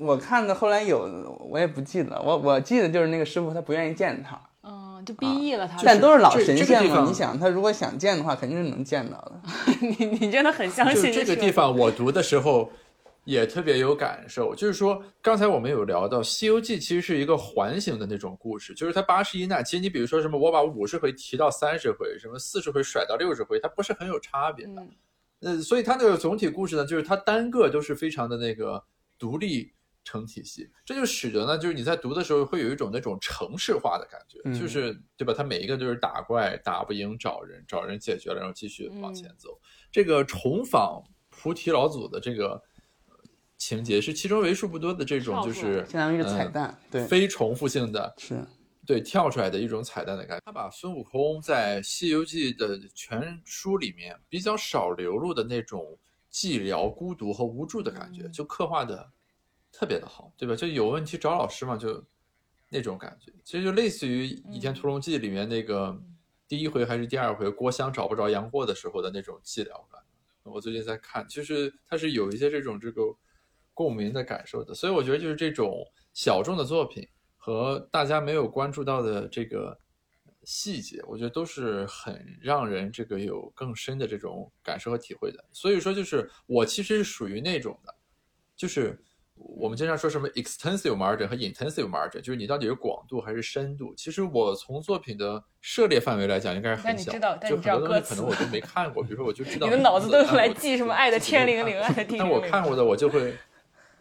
我看的后来有，我也不记得，我我记得就是那个师傅他不愿意见他，嗯，就逼义了他。但都是老神仙嘛，这个你想他如果想见的话，肯定是能见到的。你你真的很相信这个地方，我读的时候也特别有感受。就是说，刚才我们有聊到《西游记》其实是一个环形的那种故事，就是它八十一难。其实你比如说什么，我把五十回提到三十回，什么四十回甩到六十回，它不是很有差别的。嗯呃，所以它那个总体故事呢，就是它单个都是非常的那个独立成体系，这就使得呢，就是你在读的时候会有一种那种程式化的感觉，嗯就是对吧？它每一个都是打怪打不赢找人，找人解决了，然后继续往嗯前走。这个重访菩提老祖的这个呃情节是其中为数不多的这种就是相当于是彩蛋，对，非重复性的是，对跳出来的一种彩蛋的感觉。他把孙悟空在《西游记》的全书里面比较少流露的那种寂寥、孤独和无助的感觉，就刻画的特别的好，对吧？就有问题找老师嘛，就那种感觉，其实就类似于《倚天屠龙记》里面那个第一回还是第二回郭襄找不着杨过的时候的那种寂寥感。我最近在看，其实它是有一些这种这个共鸣的感受的，所以我觉得就是这种小众的作品和大家没有关注到的这个细节，我觉得都是很让人这个有更深的这种感受和体会的。所以说，就是我其实是属于那种的，就是我们经常说什么 extensive margin 和 intensive margin，就是你到底是广度还是深度。其实我从作品的涉猎范围来讲，应该是很小。但你知道，但就你知道很多可能我都没看过，比如说我就知道你的脑子都用来记什么爱的天灵灵，爱的地灵灵。但我看过的我就会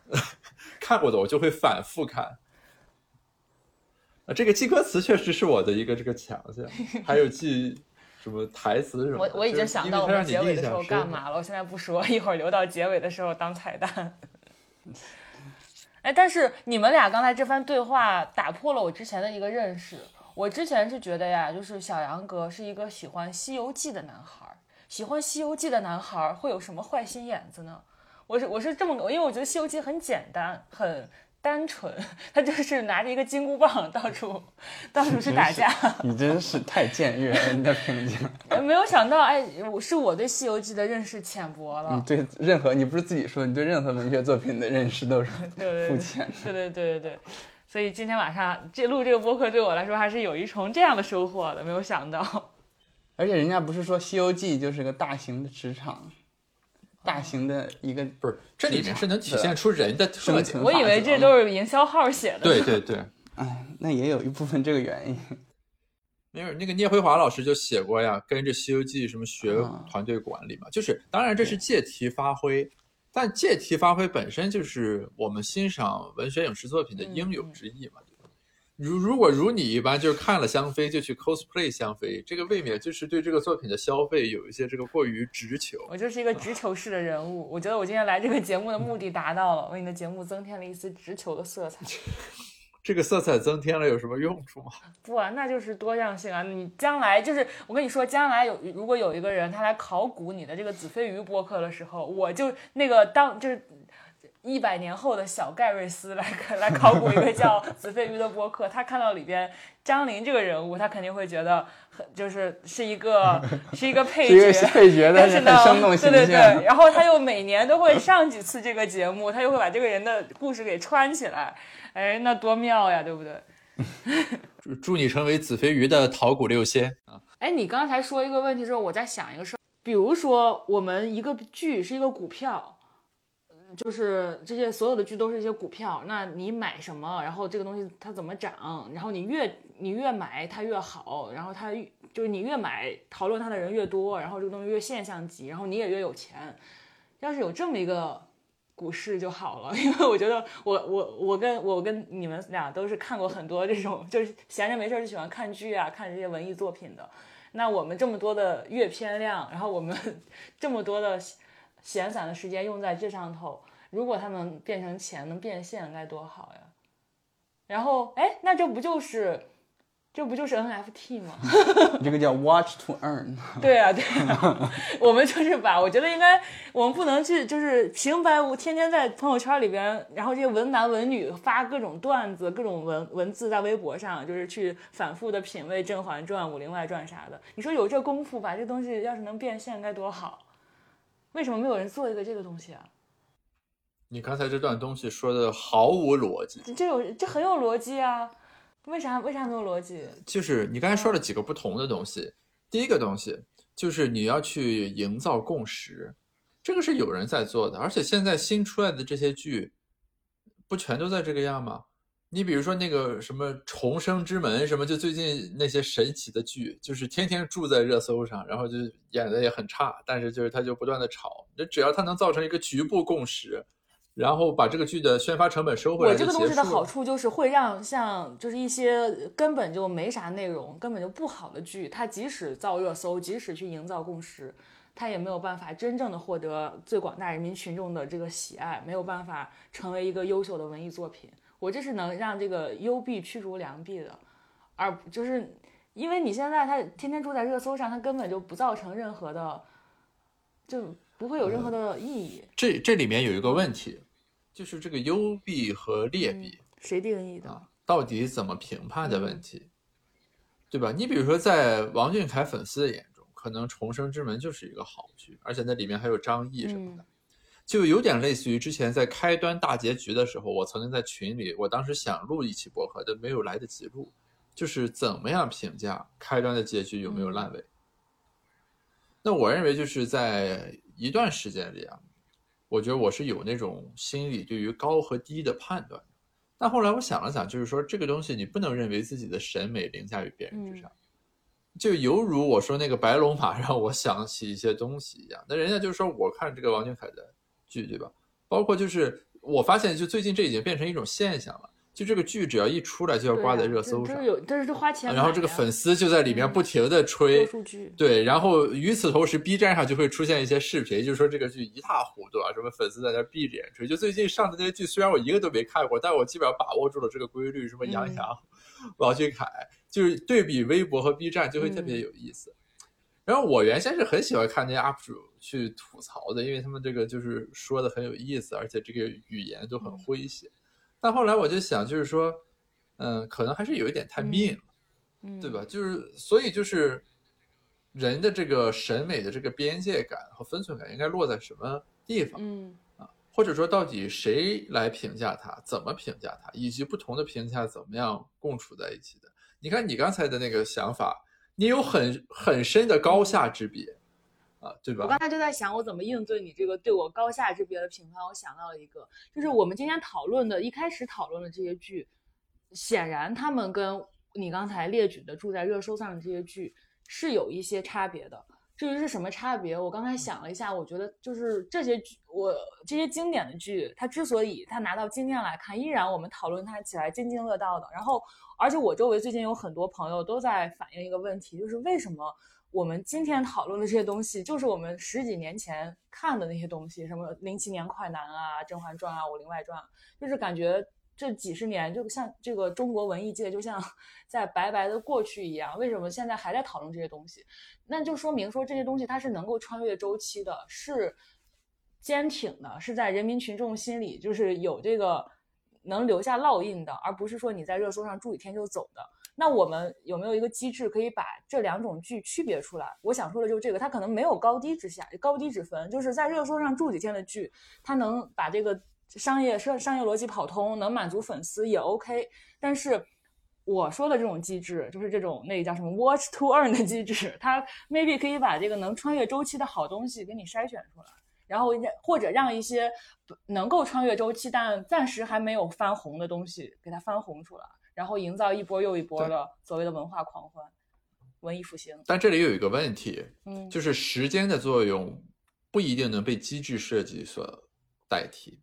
看过的我就会反复看。啊，这个记歌词确实是我的一个这个强项，还有记什么台词什么的。我我已经想到我们结尾的时候干嘛？了，我现在不说，一会儿留到结尾的时候当彩蛋。哎，但是你们俩刚才这番对话打破了我之前的一个认识。我之前是觉得呀，就是小杨哥是一个喜欢《西游记》的男孩儿，喜欢《西游记》的男孩儿会有什么坏心眼子呢？我是我是这么，因为我觉得《西游记》很简单，很单纯，他就是拿着一个金箍棒到处到处去打架。你真是太僭越了，你的评价。没有想到，哎，我是我对《西游记》的认识浅薄了。你对任何，你不是自己说，你对任何文学作品的认识都是肤浅的。对对对对对，所以今天晚上这录这个播客对我来说还是有一重这样的收获的，没有想到。而且人家不是说《西游记》就是个大型的职场，大型的一个不是，这里面是能体现出人的特点。生存我以为这都是营销号写的。对对对，哎，那也有一部分这个原因。没有那个聂辉华老师就写过呀，跟着《西游记》什么学啊团队管理嘛，就是当然这是借题发挥，但借题发挥本身就是我们欣赏文学影视作品的应有之义嘛。如如果如你一般，就是看了香妃就去 cosplay 香妃，这个未免就是对这个作品的消费有一些这个过于直球。我就是一个直球式的人物，我觉得我今天来这个节目的目的达到了，为你的节目增添了一丝直球的色彩。这个色彩增添了有什么用处吗？不啊，那就是多样性啊！你将来就是我跟你说，将来有如果有一个人他来考古你的这个子非鱼播客的时候，我就那个当就是一百年后的小盖瑞斯来来考古一个叫 子非鱼的播客，他看到里边张琳这个人物，他肯定会觉得很就是是一个是一个 配这个角。配角，但是呢生动，形对对。对，然后他又每年都会上几次这个节目，他又会把这个人的故事给串起来，哎，那多妙呀，对不对？祝祝你成为子非鱼的桃谷六仙啊！哎，你刚才说一个问题之后，我在想一个事儿，比如说我们一个剧是一个股票，嗯就是这些所有的剧都是一些股票，那你买什么，然后这个东西它怎么涨，然后你越你越买它越好，然后它就是你越买讨论它的人越多，然后这个东西越现象级，然后你也越有钱。要是有这么一个股市就好了，因为我觉得我我我跟我跟你们俩都是看过很多这种，就是闲着没事儿就喜欢看剧啊，看这些文艺作品的。那我们这么多的阅片量，然后我们 这么多的闲散的时间用在这上头，如果它能变成钱，能变现，该多好呀！然后，哎，那这不就是这不就是 NFT 吗？这个叫 watch to earn。对啊，对啊，我们就是把，我觉得应该，我们不能去就是平白无天天在朋友圈里边，然后这些文男文女发各种段子、各种文文字在微博上，就是去反复的品味《甄嬛传》《武林外传》啥的。你说有这功夫，把这东西要是能变现，该多好！为什么没有人做一个这个东西啊？你刚才这段东西说的毫无逻辑，这这有这很有逻辑啊！为啥为啥没有逻辑？就是你刚才说了几个不同的东西。第一个东西就是你要去营造共识，这个是有人在做的，而且现在新出来的这些剧，不全都在这个样吗？你比如说那个什么《重生之门》什么，就最近那些神奇的剧，就是天天住在热搜上，然后就演的也很差，但是就是它就不断的炒，就只要它能造成一个局部共识，然后把这个剧的宣发成本收回来我这个东西的好处就是会让像就是一些根本就没啥内容、根本就不好的剧，它即使造热搜，即使去营造共识，它也没有办法真正的获得最广大人民群众的这个喜爱，没有办法成为一个优秀的文艺作品。我这是能让这个优币驱逐良币的，而就是因为你现在他天天住在热搜上，他根本就不造成任何的，就不会有任何的意义。这这里面有一个问题，就是这个优币和劣币。谁定义的？啊，到底怎么评判的问题，对吧？你比如说，在王俊凯粉丝的眼中，可能《重生之门》就是一个好剧，而且那里面还有张译什么的，就有点类似于之前在开端大结局的时候，我曾经在群里，我当时想录一期博客，但没有来得及录，就是怎么样评价开端的结局有没有烂尾？那我认为就是在一段时间里啊，我觉得我是有那种心理对于高和低的判断。但后来我想了想，就是说这个东西你不能认为自己的审美凌驾于别人之上，就犹如我说那个白龙马让我想起一些东西一样。那人家就是说我看这个王俊凯的剧，对吧？包括就是我发现，就最近这已经变成一种现象了。就这个剧只要一出来就要挂在热搜上，有，这是花钱。然后这个粉丝就在里面不停的吹，对，然后与此同时，B 站上就会出现一些视频，就是说这个剧一塌糊涂啊，什么粉丝在那闭着眼吹。就最近上的那些剧，虽然我一个都没看过，但我基本上把握住了这个规律，什么杨洋、王俊凯，就是对比微博和 B 站就会特别有意思。然后我原先是很喜欢看那些 UP 主去吐槽的，因为他们这个就是说的很有意思，而且这个语言都很诙谐。但后来我就想，就是说，嗯，可能还是有一点太命了，嗯，对吧？就是所以就是人的这个审美的这个边界感和分寸感应该落在什么地方？嗯啊，或者说到底谁来评价它，怎么评价它，以及不同的评价怎么样共处在一起的？你看你刚才的那个想法，你有很很深的高下之别。啊，对吧？我刚才就在想，我怎么应对你这个对我高下之别的评判。我想到了一个，就是我们今天讨论的，一开始讨论的这些剧，显然他们跟你刚才列举的住在热搜上的这些剧是有一些差别的。至于是什么差别，我刚才想了一下，我觉得就是这些剧，我这些经典的剧，它之所以它拿到今天来看，依然我们讨论它起来津津乐道的。然后，而且我周围最近有很多朋友都在反映一个问题，就是为什么？我们今天讨论的这些东西，就是我们十几年前看的那些东西，什么零七年快男啊、甄嬛传啊、武林外传，就是感觉这几十年就像这个中国文艺界就像 在白白的过去一样。为什么现在还在讨论这些东西？那就说明说这些东西它是能够穿越周期的，是坚挺的，是在人民群众心里就是有这个能留下烙印的，而不是说你在热搜上住几天就走的。那我们有没有一个机制可以把这两种剧区别出来？我想说的就是这个，它可能没有高低之下，高低之分，就是在热搜上住几天的剧，它能把这个商业商商业逻辑跑通，能满足粉丝也 OK。但是我说的这种机制，就是这种那个叫什么 watch to earn 的机制，它 maybe 可以把这个能穿越周期的好东西给你筛选出来，然后或者让一些能够穿越周期但暂时还没有翻红的东西给它翻红出来。然后营造一波又一波的所谓的文化狂欢、文艺复兴。但这里有一个问题，嗯，就是时间的作用不一定能被机制设计所代替。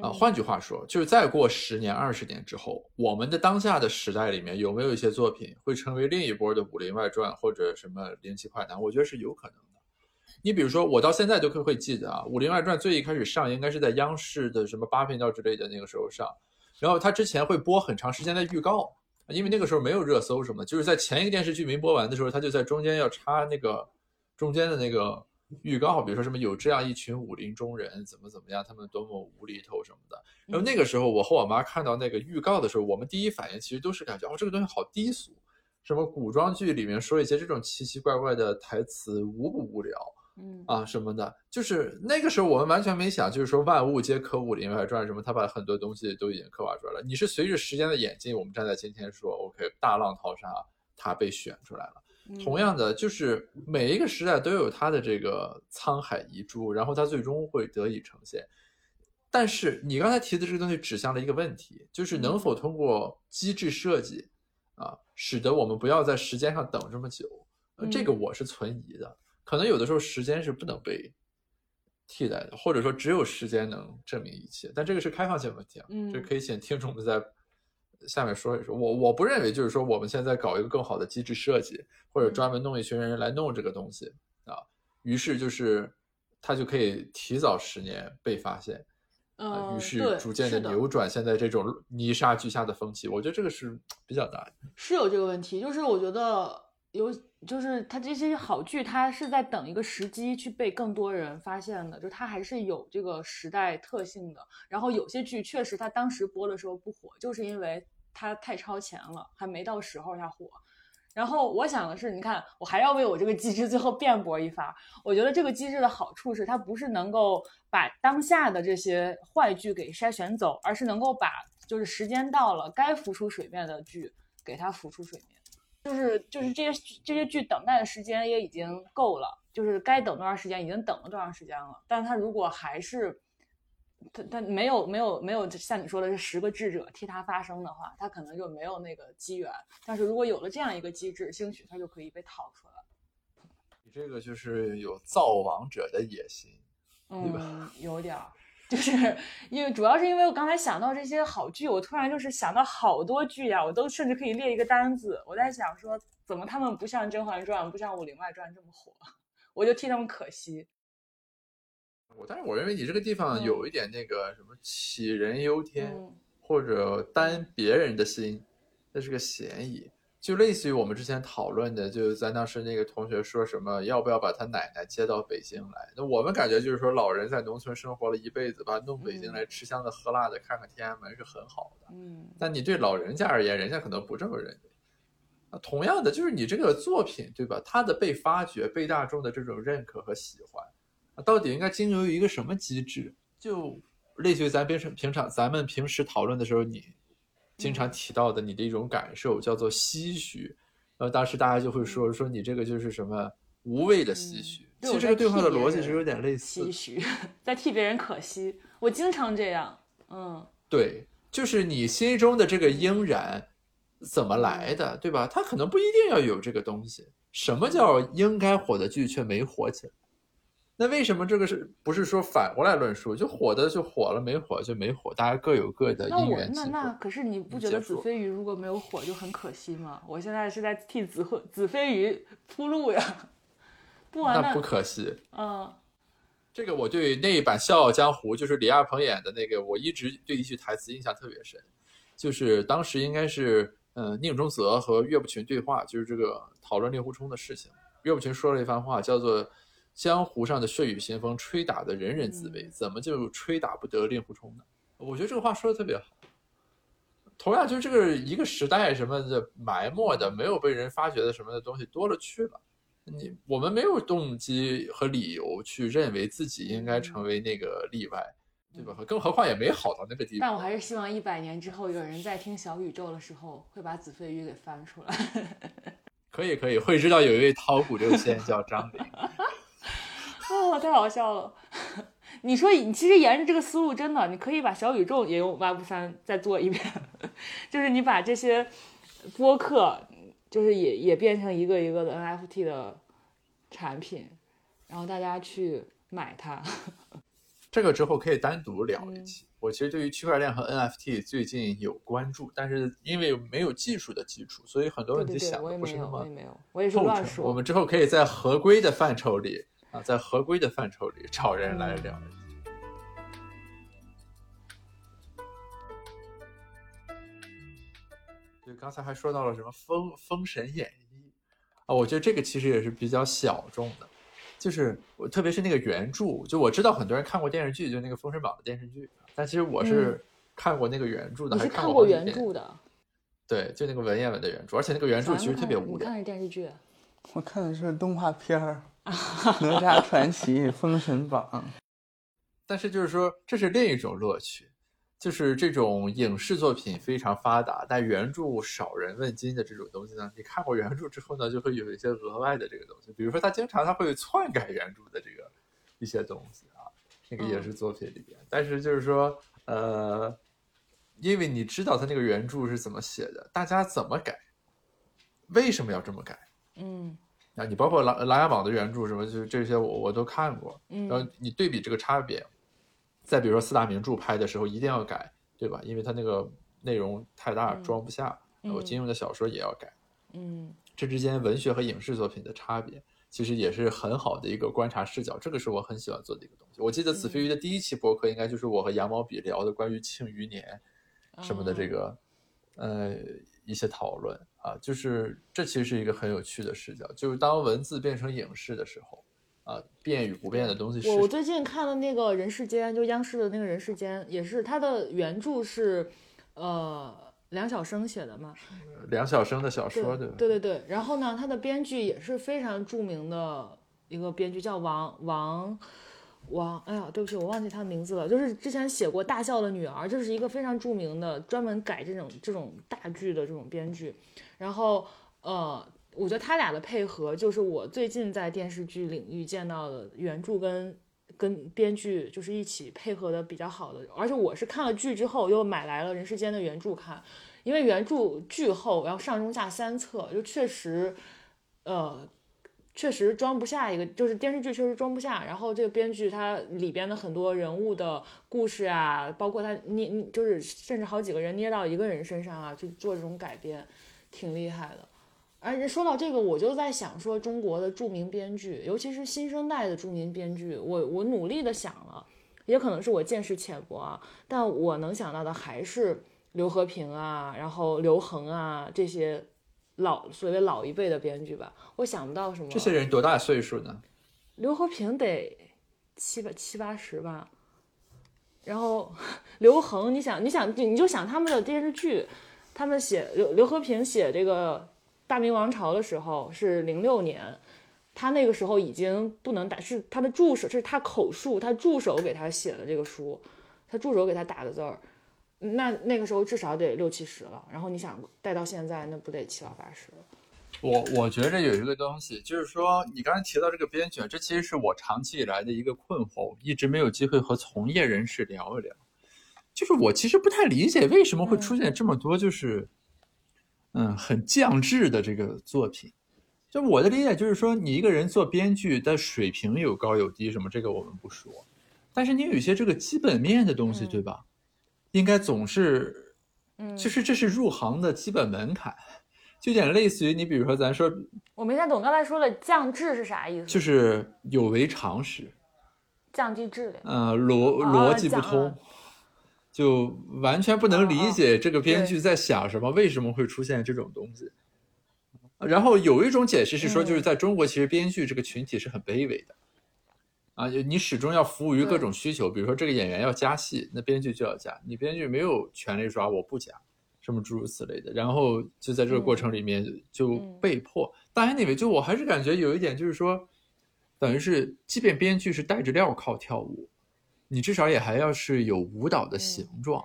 啊，换句话说，就是再过十年、二十年之后，我们的当下的时代里面有没有一些作品会成为另一波的《武林外传》或者什么灵奇快男？我觉得是有可能的。你比如说，我到现在都会会记得啊，《武林外传》最一开始上应该是在央视的什么八频道之类的那个时候上。然后他之前会播很长时间的预告，因为那个时候没有热搜什么，就是在前一个电视剧没播完的时候，他就在中间要插那个中间的那个预告，比如说什么有这样一群武林中人，怎么怎么样，他们多么无厘头什么的。然后那个时候，我和我妈看到那个预告的时候，我们第一反应其实都是感觉哦，这个东西好低俗，什么古装剧里面说一些这种奇奇怪怪的台词，无不无聊。嗯啊什么的，就是那个时候我们完全没想，就是说万物皆可武林外传什么，他把很多东西都已经刻画出来了。你是随着时间的演进，我们站在今天说，OK，大浪淘沙，他被选出来了。同样的，就是每一个时代都有它的这个沧海遗珠，然后它最终会得以呈现。但是你刚才提的这个东西指向了一个问题，就是能否通过机制设计啊，使得我们不要在时间上等这么久？这个我是存疑的。可能有的时候时间是不能被替代的，或者说只有时间能证明一切。但这个是开放性问题啊，这可以请听众们在下面说一说。我我不认为就是说我们现在搞一个更好的机制设计，或者专门弄一群人来弄这个东西啊，于是就是他就可以提早十年被发现，啊，于是逐渐的扭转现在这种泥沙俱下的风气。我觉得这个是比较难，是有这个问题，就是我觉得。有，就是它这些好剧，它是在等一个时机去被更多人发现的，就它还是有这个时代特性的。然后有些剧确实它当时播的时候不火，就是因为它太超前了，还没到时候它火。然后我想的是，你看，我还要为我这个机制最后辩驳一发。我觉得这个机制的好处是，它不是能够把当下的这些坏剧给筛选走，而是能够把就是时间到了该浮出水面的剧给它浮出水面。就是就是这些这些剧等待的时间也已经够了，就是该等多长时间已经等了多长时间了，但他如果还是他他没有没有没有像你说的是十个智者替他发声的话，他可能就没有那个机缘。但是如果有了这样一个机制，兴许他就可以被掏出来。你这个就是有造王者的野心，嗯，有点儿，就是因为主要是因为我刚才想到这些好剧，我突然就是想到好多剧呀，我都甚至可以列一个单子。我在想说，怎么他们不像《甄嬛传》、不像《武林外传》这么火？我就替他们可惜。我但是我认为你这个地方嗯有一点那个什么杞人忧天，嗯或者担别人的心，这是个嫌疑。就类似于我们之前讨论的，就是咱当时那个同学说什么要不要把他奶奶接到北京来？那我们感觉就是说，老人在农村生活了一辈子，把他弄北京来吃香的喝辣的，看看天安门是很好的。嗯但你对老人家而言，人家可能不这么认为。啊，同样的，就是你这个作品，对吧？它的被发掘、被大众的这种认可和喜欢，啊，到底应该经由于一个什么机制？就类似于咱平时平常咱们平时讨论的时候，你经常提到的你的一种感受，叫做唏嘘。然后当时大家就会说说你这个就是什么无谓的唏嘘。嗯其实这个对话的逻辑是有点类似唏。嘘，在替别人可惜。我经常这样，嗯对，就是你心中的这个应然怎么来的，对吧？他可能不一定要有这个东西。什么叫应该火的剧却没火起来？那为什么这个是不是说反过来论述？就火的就火了，没火就没火，大家各有各的因缘际那那会。可是你不觉得子非鱼如果没有火就很可惜吗？我现在是在替子会子非鱼铺路呀，不完那不可惜。嗯这个我对那一版《笑傲江湖》，就是李亚鹏演的那个，我一直对一句台词印象特别深，就是当时应该是嗯宁中泽和岳不群对话，就是这个讨论令狐冲的事情。岳不群说了一番话，叫做“江湖上的血雨腥风，吹打的人人自危，怎么就吹打不得令狐冲呢？”我觉得这个话说的特别好。同样，就是这个一个时代什么的埋没的、没有被人发掘的什么的东西多了去了。你我们没有动机和理由去认为自己应该成为那个例外，对吧？更何况也没好到那个地步。但我还是希望一百年之后有人在听小宇宙的时候会把子非鱼给翻出来。可以可以，会知道有一位桃谷六仙叫张玲，哦，太好笑了！你说你其实沿着这个思路，真的，你可以把小宇宙也用 Web 三再做一遍，就是你把这些播客，就是也也变成一个一个的 NFT 的产品，然后大家去买它。这个之后可以单独聊一嗯期。我其实对于区块链和 NFT 最近有关注，但是因为没有技术的基础，所以很多问题想不是那么也没有，我也是。乱说。我们之后可以在合规的范畴里啊，在合规的范畴里找人来聊一期。对，刚才还说到了什么《封封神演义》啊，我觉得这个其实也是比较小众的，就是我特别是那个原著，就我知道很多人看过电视剧，就那个《封神榜》的电视剧，但其实我是看过那个原著的，还嗯你是看过原著？的？对，就那个文言文的原著，而且那个原著其实特别无聊你看。的是电视剧。我看的是动画片儿，《哪吒传奇》《封神榜 》。但是就是说，这是另一种乐趣，就是这种影视作品非常发达，但原著少人问津的这种东西呢，你看过原著之后呢，就会有一些额外的这个东西，比如说他经常他会篡改原著的这个一些东西啊，那个影视作品里边。但是就是说，呃，因为你知道他那个原著是怎么写的，大家怎么改，为什么要这么改？嗯啊，你包括《琅琅琊榜》的原著什么，就是这些我我都看过，嗯。然后你对比这个差别，再比如说四大名著拍的时候一定要改，对吧？因为它那个内容太大嗯装不下，嗯。我金庸的小说也要改，嗯。这之间文学和影视作品的差别，其实也是很好的一个观察视角，这个是我很喜欢做的一个东西。我记得子非鱼的第一期博客应该就是我和羊毛笔聊的关于《庆余年》什么的这个，呃一些讨论啊，就是这其实是一个很有趣的视角，就是当文字变成影视的时候，啊，变与不变的东西是我我最近看了那个《人世间》，就央视的那个《人世间》，也是它的原著是，呃，梁晓声写的嘛。梁晓声的小对说，对吧？对对对。然后呢，他的编剧也是非常著名的一个编剧，叫王王王，哎呀，对不起，我忘记他的名字了。就是之前写过《大笑的女儿》，这是一个非常著名的专门改这种这种大剧的这种编剧。然后呃，我觉得他俩的配合，就是我最近在电视剧领域见到的原著跟跟编剧就是一起配合的比较好的。而且我是看了剧之后又买来了《人世间》的原著看，因为原著巨厚，然后上中下三册，就确实，呃。确实装不下一个，就是电视剧确实装不下。然后这个编剧他里边的很多人物的故事啊，包括他捏，就是甚至好几个人捏到一个人身上啊，去做这种改编，挺厉害的。而且说到这个，我就在想说，中国的著名编剧，尤其是新生代的著名编剧，我我努力的想了，也可能是我见识浅薄啊，但我能想到的还是刘和平啊，然后刘恒啊这些。老所谓老一辈的编剧吧，我想不到什么。这些人多大岁数呢？刘和平得七八七八十吧。然后刘恒，你想，你想，你就想他们的电视剧，他们写刘刘和平写这个《大明王朝》的时候是零六年，他那个时候已经不能打，是他的助手，这是他口述，他助手给他写的这个书，他助手给他打的字儿。那那个时候至少得六七十了，然后你想带到现在，那不得七老八十了？我我觉着有一个东西，就是说你刚才提到这个编剧，这其实是我长期以来的一个困惑，一直没有机会和从业人士聊一聊。就是我其实不太理解为什么会出现这么多就是嗯很降智的这个作品。就我的理解就是说，你一个人做编剧的水平有高有低，什么这个我们不说，但是你有一些这个基本面的东西，对吧？应该总是，嗯，就是这是入行的基本门槛，就有点类似于你，比如说咱说，我没太懂刚才说的降智是啥意思？就是有违常识，降低质量，呃，逻逻辑不通，就完全不能理解这个编剧在想什么，为什么会出现这种东西。然后有一种解释是说，就是在中国，其实编剧这个群体是很卑微的。啊，就你始终要服务于各种需求，比如说这个演员要加戏，那编剧就要加，你编剧没有权利说我不加，什么诸如此类的。然后就在这个过程里面就被迫。当然，那位就我还是感觉有一点，就是说，等于是，即便编剧是带着镣铐跳舞，你至少也还要是有舞蹈的形状。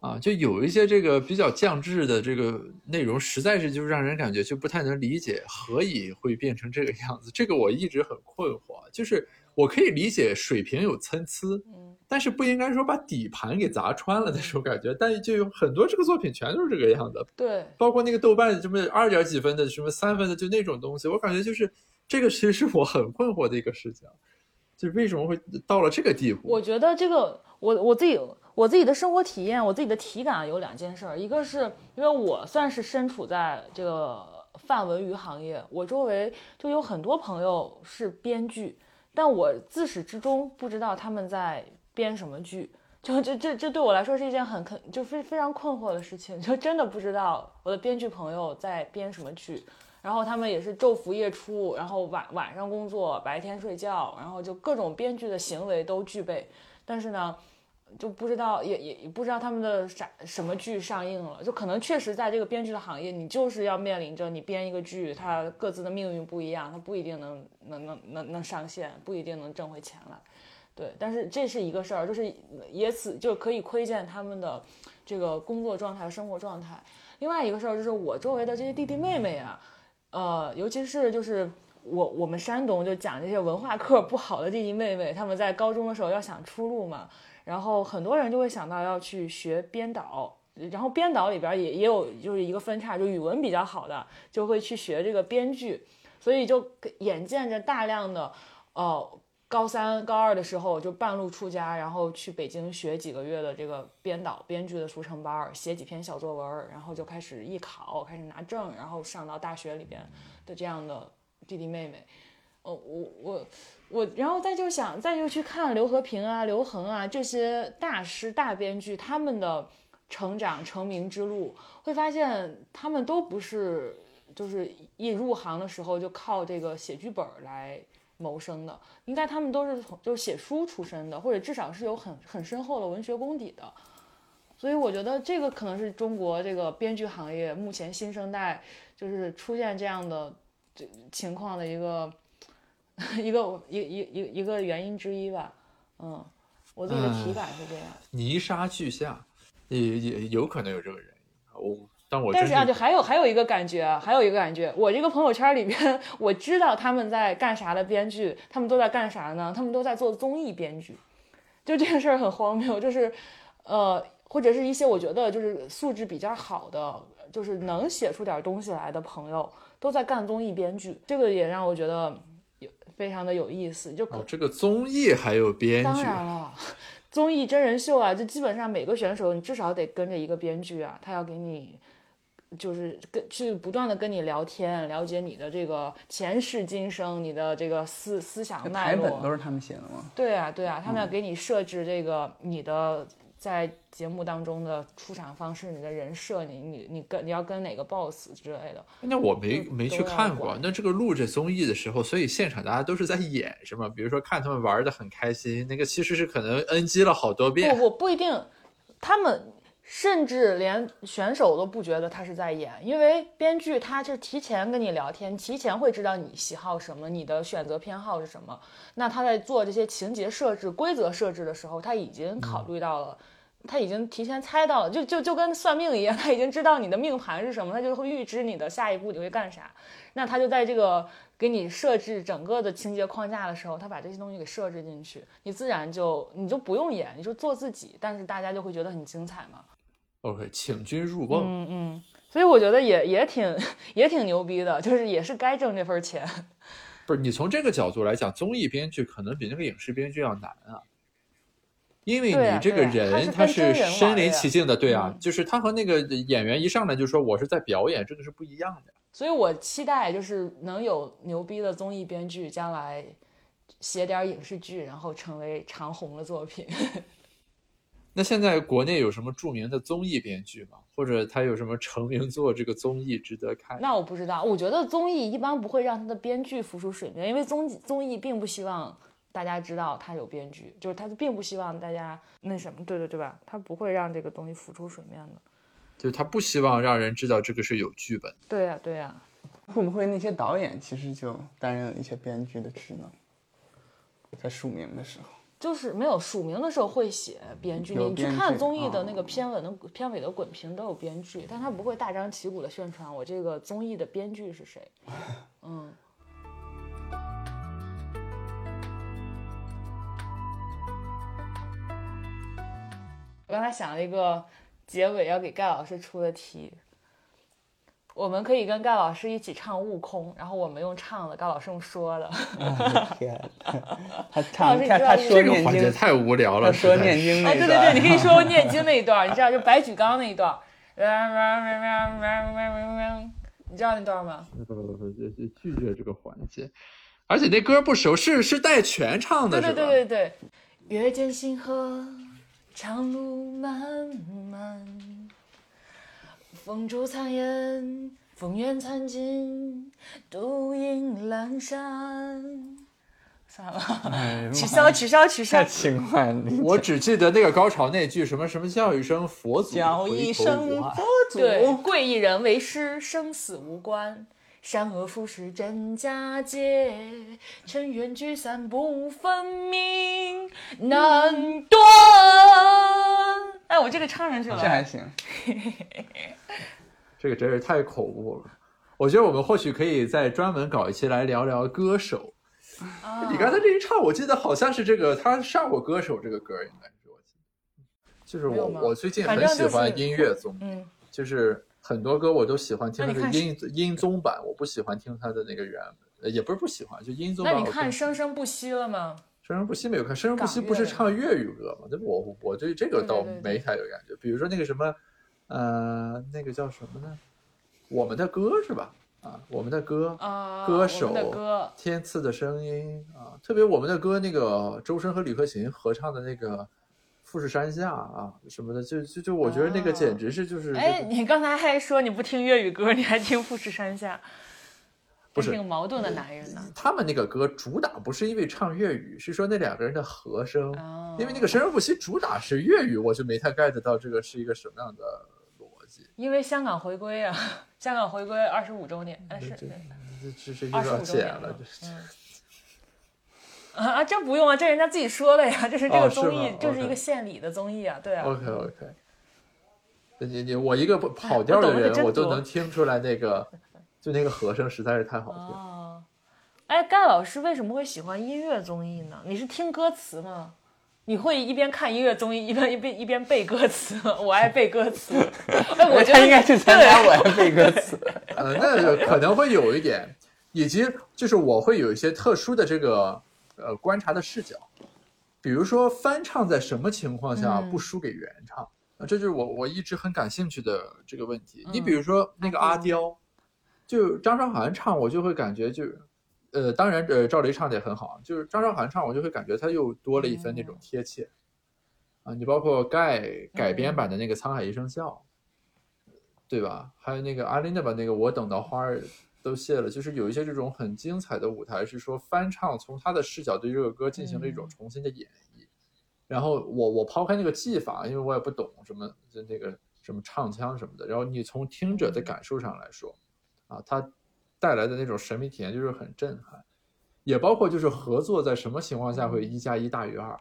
啊，就有一些这个比较降智的这个内容，实在是就让人感觉就不太能理解，何以会变成这个样子？这个我一直很困惑，就是。我可以理解水平有参差，嗯，但是不应该说把底盘给砸穿了那种感觉。但就有很多这个作品全都是这个样子，对，包括那个豆瓣什么二点几分的，什么三分的，就那种东西，我感觉就是这个其实是我很困惑的一个事情，就为什么会到了这个地步？我觉得这个我我自己我自己的生活体验，我自己的体感有两件事儿，一个是因为我算是身处在这个泛文娱行业，我周围就有很多朋友是编剧。但我自始至终不知道他们在编什么剧，就这这这对我来说是一件很肯就非非常困惑的事情，就真的不知道我的编剧朋友在编什么剧，然后他们也是昼伏夜出，然后晚晚上工作，白天睡觉，然后就各种编剧的行为都具备，但是呢。就不知道，也也不知道他们的啥什么剧上映了，就可能确实在这个编剧的行业，你就是要面临着你编一个剧，它各自的命运不一样，它不一定能能能能能上线，不一定能挣回钱来，对。但是这是一个事儿，就是也此就可以窥见他们的这个工作状态、生活状态。另外一个事儿就是我周围的这些弟弟妹妹啊，呃，尤其是就是我我们山东就讲这些文化课不好的弟弟妹妹，他们在高中的时候要想出路嘛。然后很多人就会想到要去学编导，然后编导里边也也有就是一个分叉，就语文比较好的就会去学这个编剧，所以就眼见着大量的，呃，高三高二的时候就半路出家，然后去北京学几个月的这个编导编剧的速成班，写几篇小作文，然后就开始艺考，开始拿证，然后上到大学里边的这样的弟弟妹妹，哦，我我。我然后再就想再就去看刘和平啊、刘恒啊这些大师大编剧他们的成长成名之路，会发现他们都不是就是一入行的时候就靠这个写剧本来谋生的，应该他们都是从就是写书出身的，或者至少是有很很深厚的文学功底的。所以我觉得这个可能是中国这个编剧行业目前新生代就是出现这样的这情况的一个。一个一一一一个原因之一吧，嗯，我自己的体感是这样。泥沙俱下，也也有可能有这个原因。我但我但是啊，就还有还有一个感觉啊，还有一个感觉，我这个朋友圈里边，我知道他们在干啥的编剧，他们都在干啥呢？他们都在做综艺编剧，就这个事儿很荒谬，就是呃，或者是一些我觉得就是素质比较好的，就是能写出点东西来的朋友，都在干综艺编剧，这个也让我觉得有非常的有意思，就哦，这个综艺还有编剧当，然了，综艺真人秀啊，就基本上每个选手你至少得跟着一个编剧啊，他要给你就是跟去不断的跟你聊天，了解你的这个前世今生，你的这个思思想脉台本都。是他们写的吗？对啊，对啊，他们要给你设置这个你的。在节目当中的出场方式，你的人设，你你你跟你要跟哪个 boss 之类的，那我没没去看过。那这个录这综艺的时候，所以现场大家都是在演是吗？比如说看他们玩的很开心，那个其实是可能 NG 了好多遍。不不不一定，他们甚至连选手都不觉得他是在演，因为编剧他是提前跟你聊天，提前会知道你喜好什么，你的选择偏好是什么。那他在做这些情节设置、规则设置的时候，他已经考虑到了。他已经提前猜到了，就就就跟算命一样，他已经知道你的命盘是什么，他就会预知你的下一步你会干啥。那他就在这个给你设置整个的情节框架的时候，他把这些东西给设置进去，你自然就你就不用演，你就做自己，但是大家就会觉得很精彩嘛。OK，请君入瓮。嗯嗯，所以我觉得也也挺也挺牛逼的，就是也是该挣这份钱。不是你从这个角度来讲，综艺编剧可能比那个影视编剧要难啊，因为你这个人他是身临其境的，对啊，嗯就是他和那个演员一上来就说我是在表演，这个是不一样的。所以我期待就是能有牛逼的综艺编剧将来写点影视剧，然后成为长红的作品。那现在国内有什么著名的综艺编剧吗？或者他有什么成名作这个综艺值得看？那我不知道，我觉得综艺一般不会让他的编剧浮出水面，因为综综艺并不希望大家知道他有编剧，就是他并不希望大家那什么，对对对吧？他不会让这个东西浮出水面的。就是他不希望让人知道这个是有剧本。对呀、对呀、会不会那些导演其实就担任了一些编剧的职能，在署名的时候？就是没有署名的时候会写编剧，你去看综艺的哦那个片尾的片尾的滚屏都有编剧，但他不会大张旗鼓的宣传我这个综艺的编剧是谁。嗯，我刚才想了一个结尾要给盖老师出的题，我们可以跟盖老师一起唱《悟空》，然后我们用唱的，盖老师用说的。天，他唱老师你知道这他他说这个念经，环节太无聊了，他说念经啊，对对对，你可以 说念经那一段，你知道，就白举纲那一段，你知道那段吗？不不不不，就就拒绝这个环节。而且那歌不熟，是是带全唱的？对对对，月见星河，长路漫漫，风烛残烟，风月残尽，独影阑珊。算了，哎取消取消取消太。轻快了，我只记得那个高潮那句什么什么叫一声佛祖，叫回头一声佛祖，对，贵一人为师，生死无关。善恶浮世真假界，尘缘聚散不分明，难断。哎，我这个唱上去了这还了。行。这个真是太恐怖了。我觉得我们或许可以再专门搞一期来聊聊歌手。啊你刚才这一唱，我记得好像是这个他上过歌手这个歌，应该是我记得。就是我我最近很喜欢音乐综艺，嗯，就是很多歌我都喜欢听的音音综版，我不喜欢听它的那个原，呃也不是不喜欢，就音综版。那你看《生生不息》了吗？生生不息没有看，生生不息不是唱粤语歌吗？那我我对这个倒没太有感觉。比如说那个什么，呃，那个叫什么呢？我们的歌是吧？啊，我们的歌，啊，歌手歌，天赐的声音啊，特别我们的歌，那个周深和李克勤合唱的那个《富士山下》啊什么的，就就就我觉得那个啊简直是就是、哎，你刚才还说你不听粤语歌，你还听《富士山下》，不是真挺矛盾的男人呢。他们那个歌主打不是因为唱粤语，是说那两个人的和声，哦因为那个生生不息主打是粤语，我就没太 get 到这个是一个什么样的逻辑。因为香港回归啊，香港回归二十五周年，哎是这对这这这又二十五周年了，嗯。啊啊，这不用啊，这人家自己说的呀，这是这个综艺，吗就是一个献礼的综艺啊，对啊。OK OK。你你我一个不跑调的人，我都能听出来那个，就那个和声实在是太好听。哦，哎，盖老师为什么会喜欢音乐综艺呢？你是听歌词吗？你会一边看音乐综艺一边一边一边背歌词吗？我爱背歌词。哎，我觉得他应该去参加我爱背歌词。呃，那可能会有一点，以及就是我会有一些特殊的这个呃观察的视角，比如说翻唱在什么情况下嗯不输给原唱啊、这就是我我一直很感兴趣的这个问题。你嗯比如说那个阿阿刁，就张韶涵唱，我就会感觉就。呃，当然，呃，赵雷唱的也很好，就是张韶涵唱，我就会感觉他又多了一分那种贴切，啊，你包括盖改编版的那个《沧海一声笑》，对吧？还有那个阿琳的把那个我等到花儿都谢了，就是有一些这种很精彩的舞台，是说翻唱从他的视角对这个歌进行了一种重新的演绎。然后我我抛开那个技法，因为我也不懂什么就那个什么唱腔什么的。然后你从听者的感受上来说，啊，它带来的那种神秘体验就是很震撼。也包括就是合作在什么情况下会一加一大于二，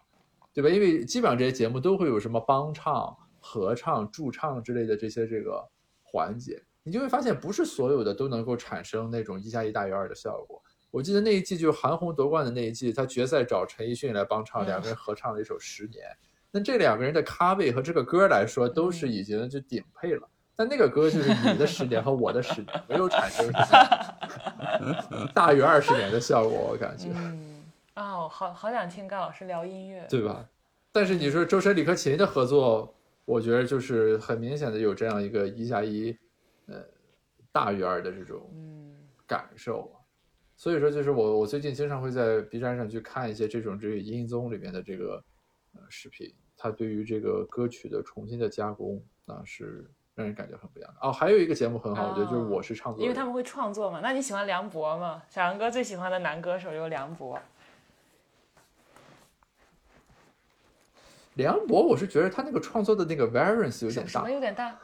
对吧？因为基本上这些节目都会有什么帮唱、合唱、助唱之类的这些这个环节，你就会发现不是所有的都能够产生那种一加一大于二的效果。我记得那一季就是韩红夺冠的那一季，他决赛找陈奕迅来帮唱，两个人合唱了一首《十年》。那这两个人的咖位和这个歌来说，都是已经就顶配了。但那个歌就是你的十年和我的十年，没有产生 大于二十年的效果，我感觉。嗯，啊，我好好想听盖老师聊音乐。对吧？但是你说周深、李克勤的合作，我觉得就是很明显的有这样一个一加一，呃，大于二的这种嗯感受。所以说，就是我我最近经常会在 B 站上去看一些这种这个音综里面的这个呃视频，它对于这个歌曲的重新的加工啊是让人感觉很不一样的。哦，还有一个节目很好，我觉得就是我是唱作人，因为他们会创作嘛。那你喜欢梁博吗？小杨哥最喜欢的男歌手就是梁博。梁博，我是觉得他那个创作的那个 variance 有点大什什么。有点大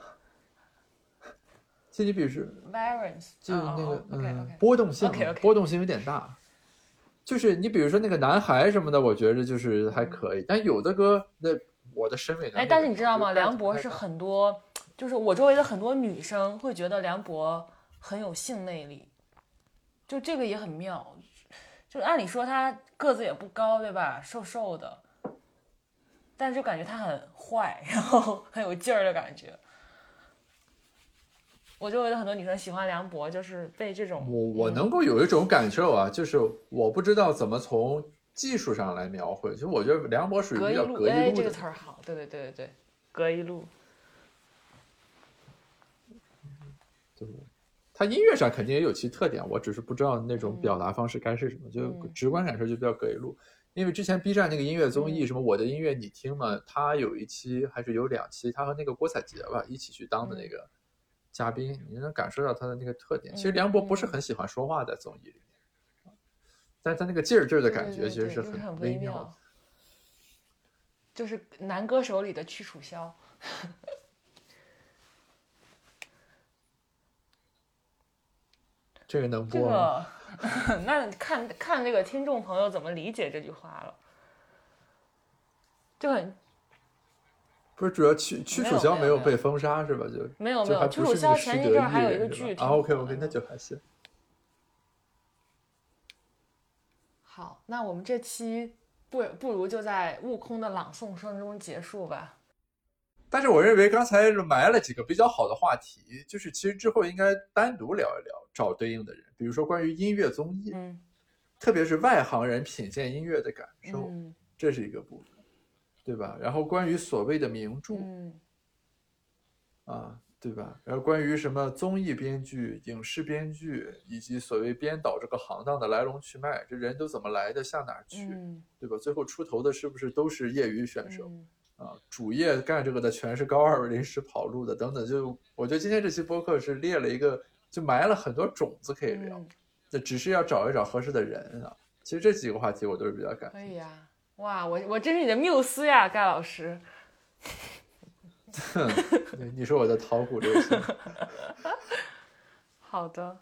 就你比如说，？Variance 就是那个、嗯。波动性波动性有点大。就是你比如说那个男孩什么的，我觉着就是还可以，但有的歌那我的审美呢？哎，但是你知道吗？梁博是很多，就是我周围的很多女生会觉得梁博很有性魅力，就这个也很妙。就按理说他个子也不高，对吧？瘦瘦的，但是就感觉他很坏，然后很有劲儿的感觉。我周围的很多女生喜欢梁博，就是被这种我我能够有一种感受啊，就是我不知道怎么从技术上来描绘，就我觉得梁博属于隔一路，哎，这个词儿好，对对对对对，隔一路。对他音乐上肯定也有其特点，我只是不知道那种表达方式该是什么，就嗯。直观感受就比较隔一路。因为之前 B 站那个音乐综艺，嗯。什么我的音乐你听嘛，他有一期还是有两期，他和那个郭采洁吧一起去当的那个嘉宾，你能感受到他的那个特点。其实嗯梁博不是很喜欢说话在综艺里面，但是他那个劲儿劲儿的感觉其实是很微妙的。就是男歌手里的屈楚萧。这个能播吗？个，那看看这个听众朋友怎么理解这句话了，就很不是，主要屈屈楚萧没有被封杀是吧？就没有没有。就还屈楚萧前一阵还有一个人是吧啊，OK OK，那就还行。好，那我们这期不不如就在悟空的朗诵声中结束吧。但是我认为刚才埋了几个比较好的话题，就是其实之后应该单独聊一聊，找对应的人，比如说关于音乐综艺，嗯特别是外行人品鉴音乐的感受，嗯这是一个部分，对吧？然后关于所谓的名著、嗯啊，对吧？然后关于什么综艺编剧、影视编剧以及所谓编导这个行当的来龙去脉，这人都怎么来的，向哪儿去，嗯对吧？最后出头的是不是都是业余选手？嗯啊，主业干这个的全是高二临时跑路的，等等。就我觉得今天这期播客是列了一个，就埋了很多种子可以聊，嗯，那、只是要找一找合适的人啊。其实这几个话题我都是比较感兴趣。可以呀。哇，我我真是你的缪斯呀，盖老师。对你是我的桃谷六星。好的，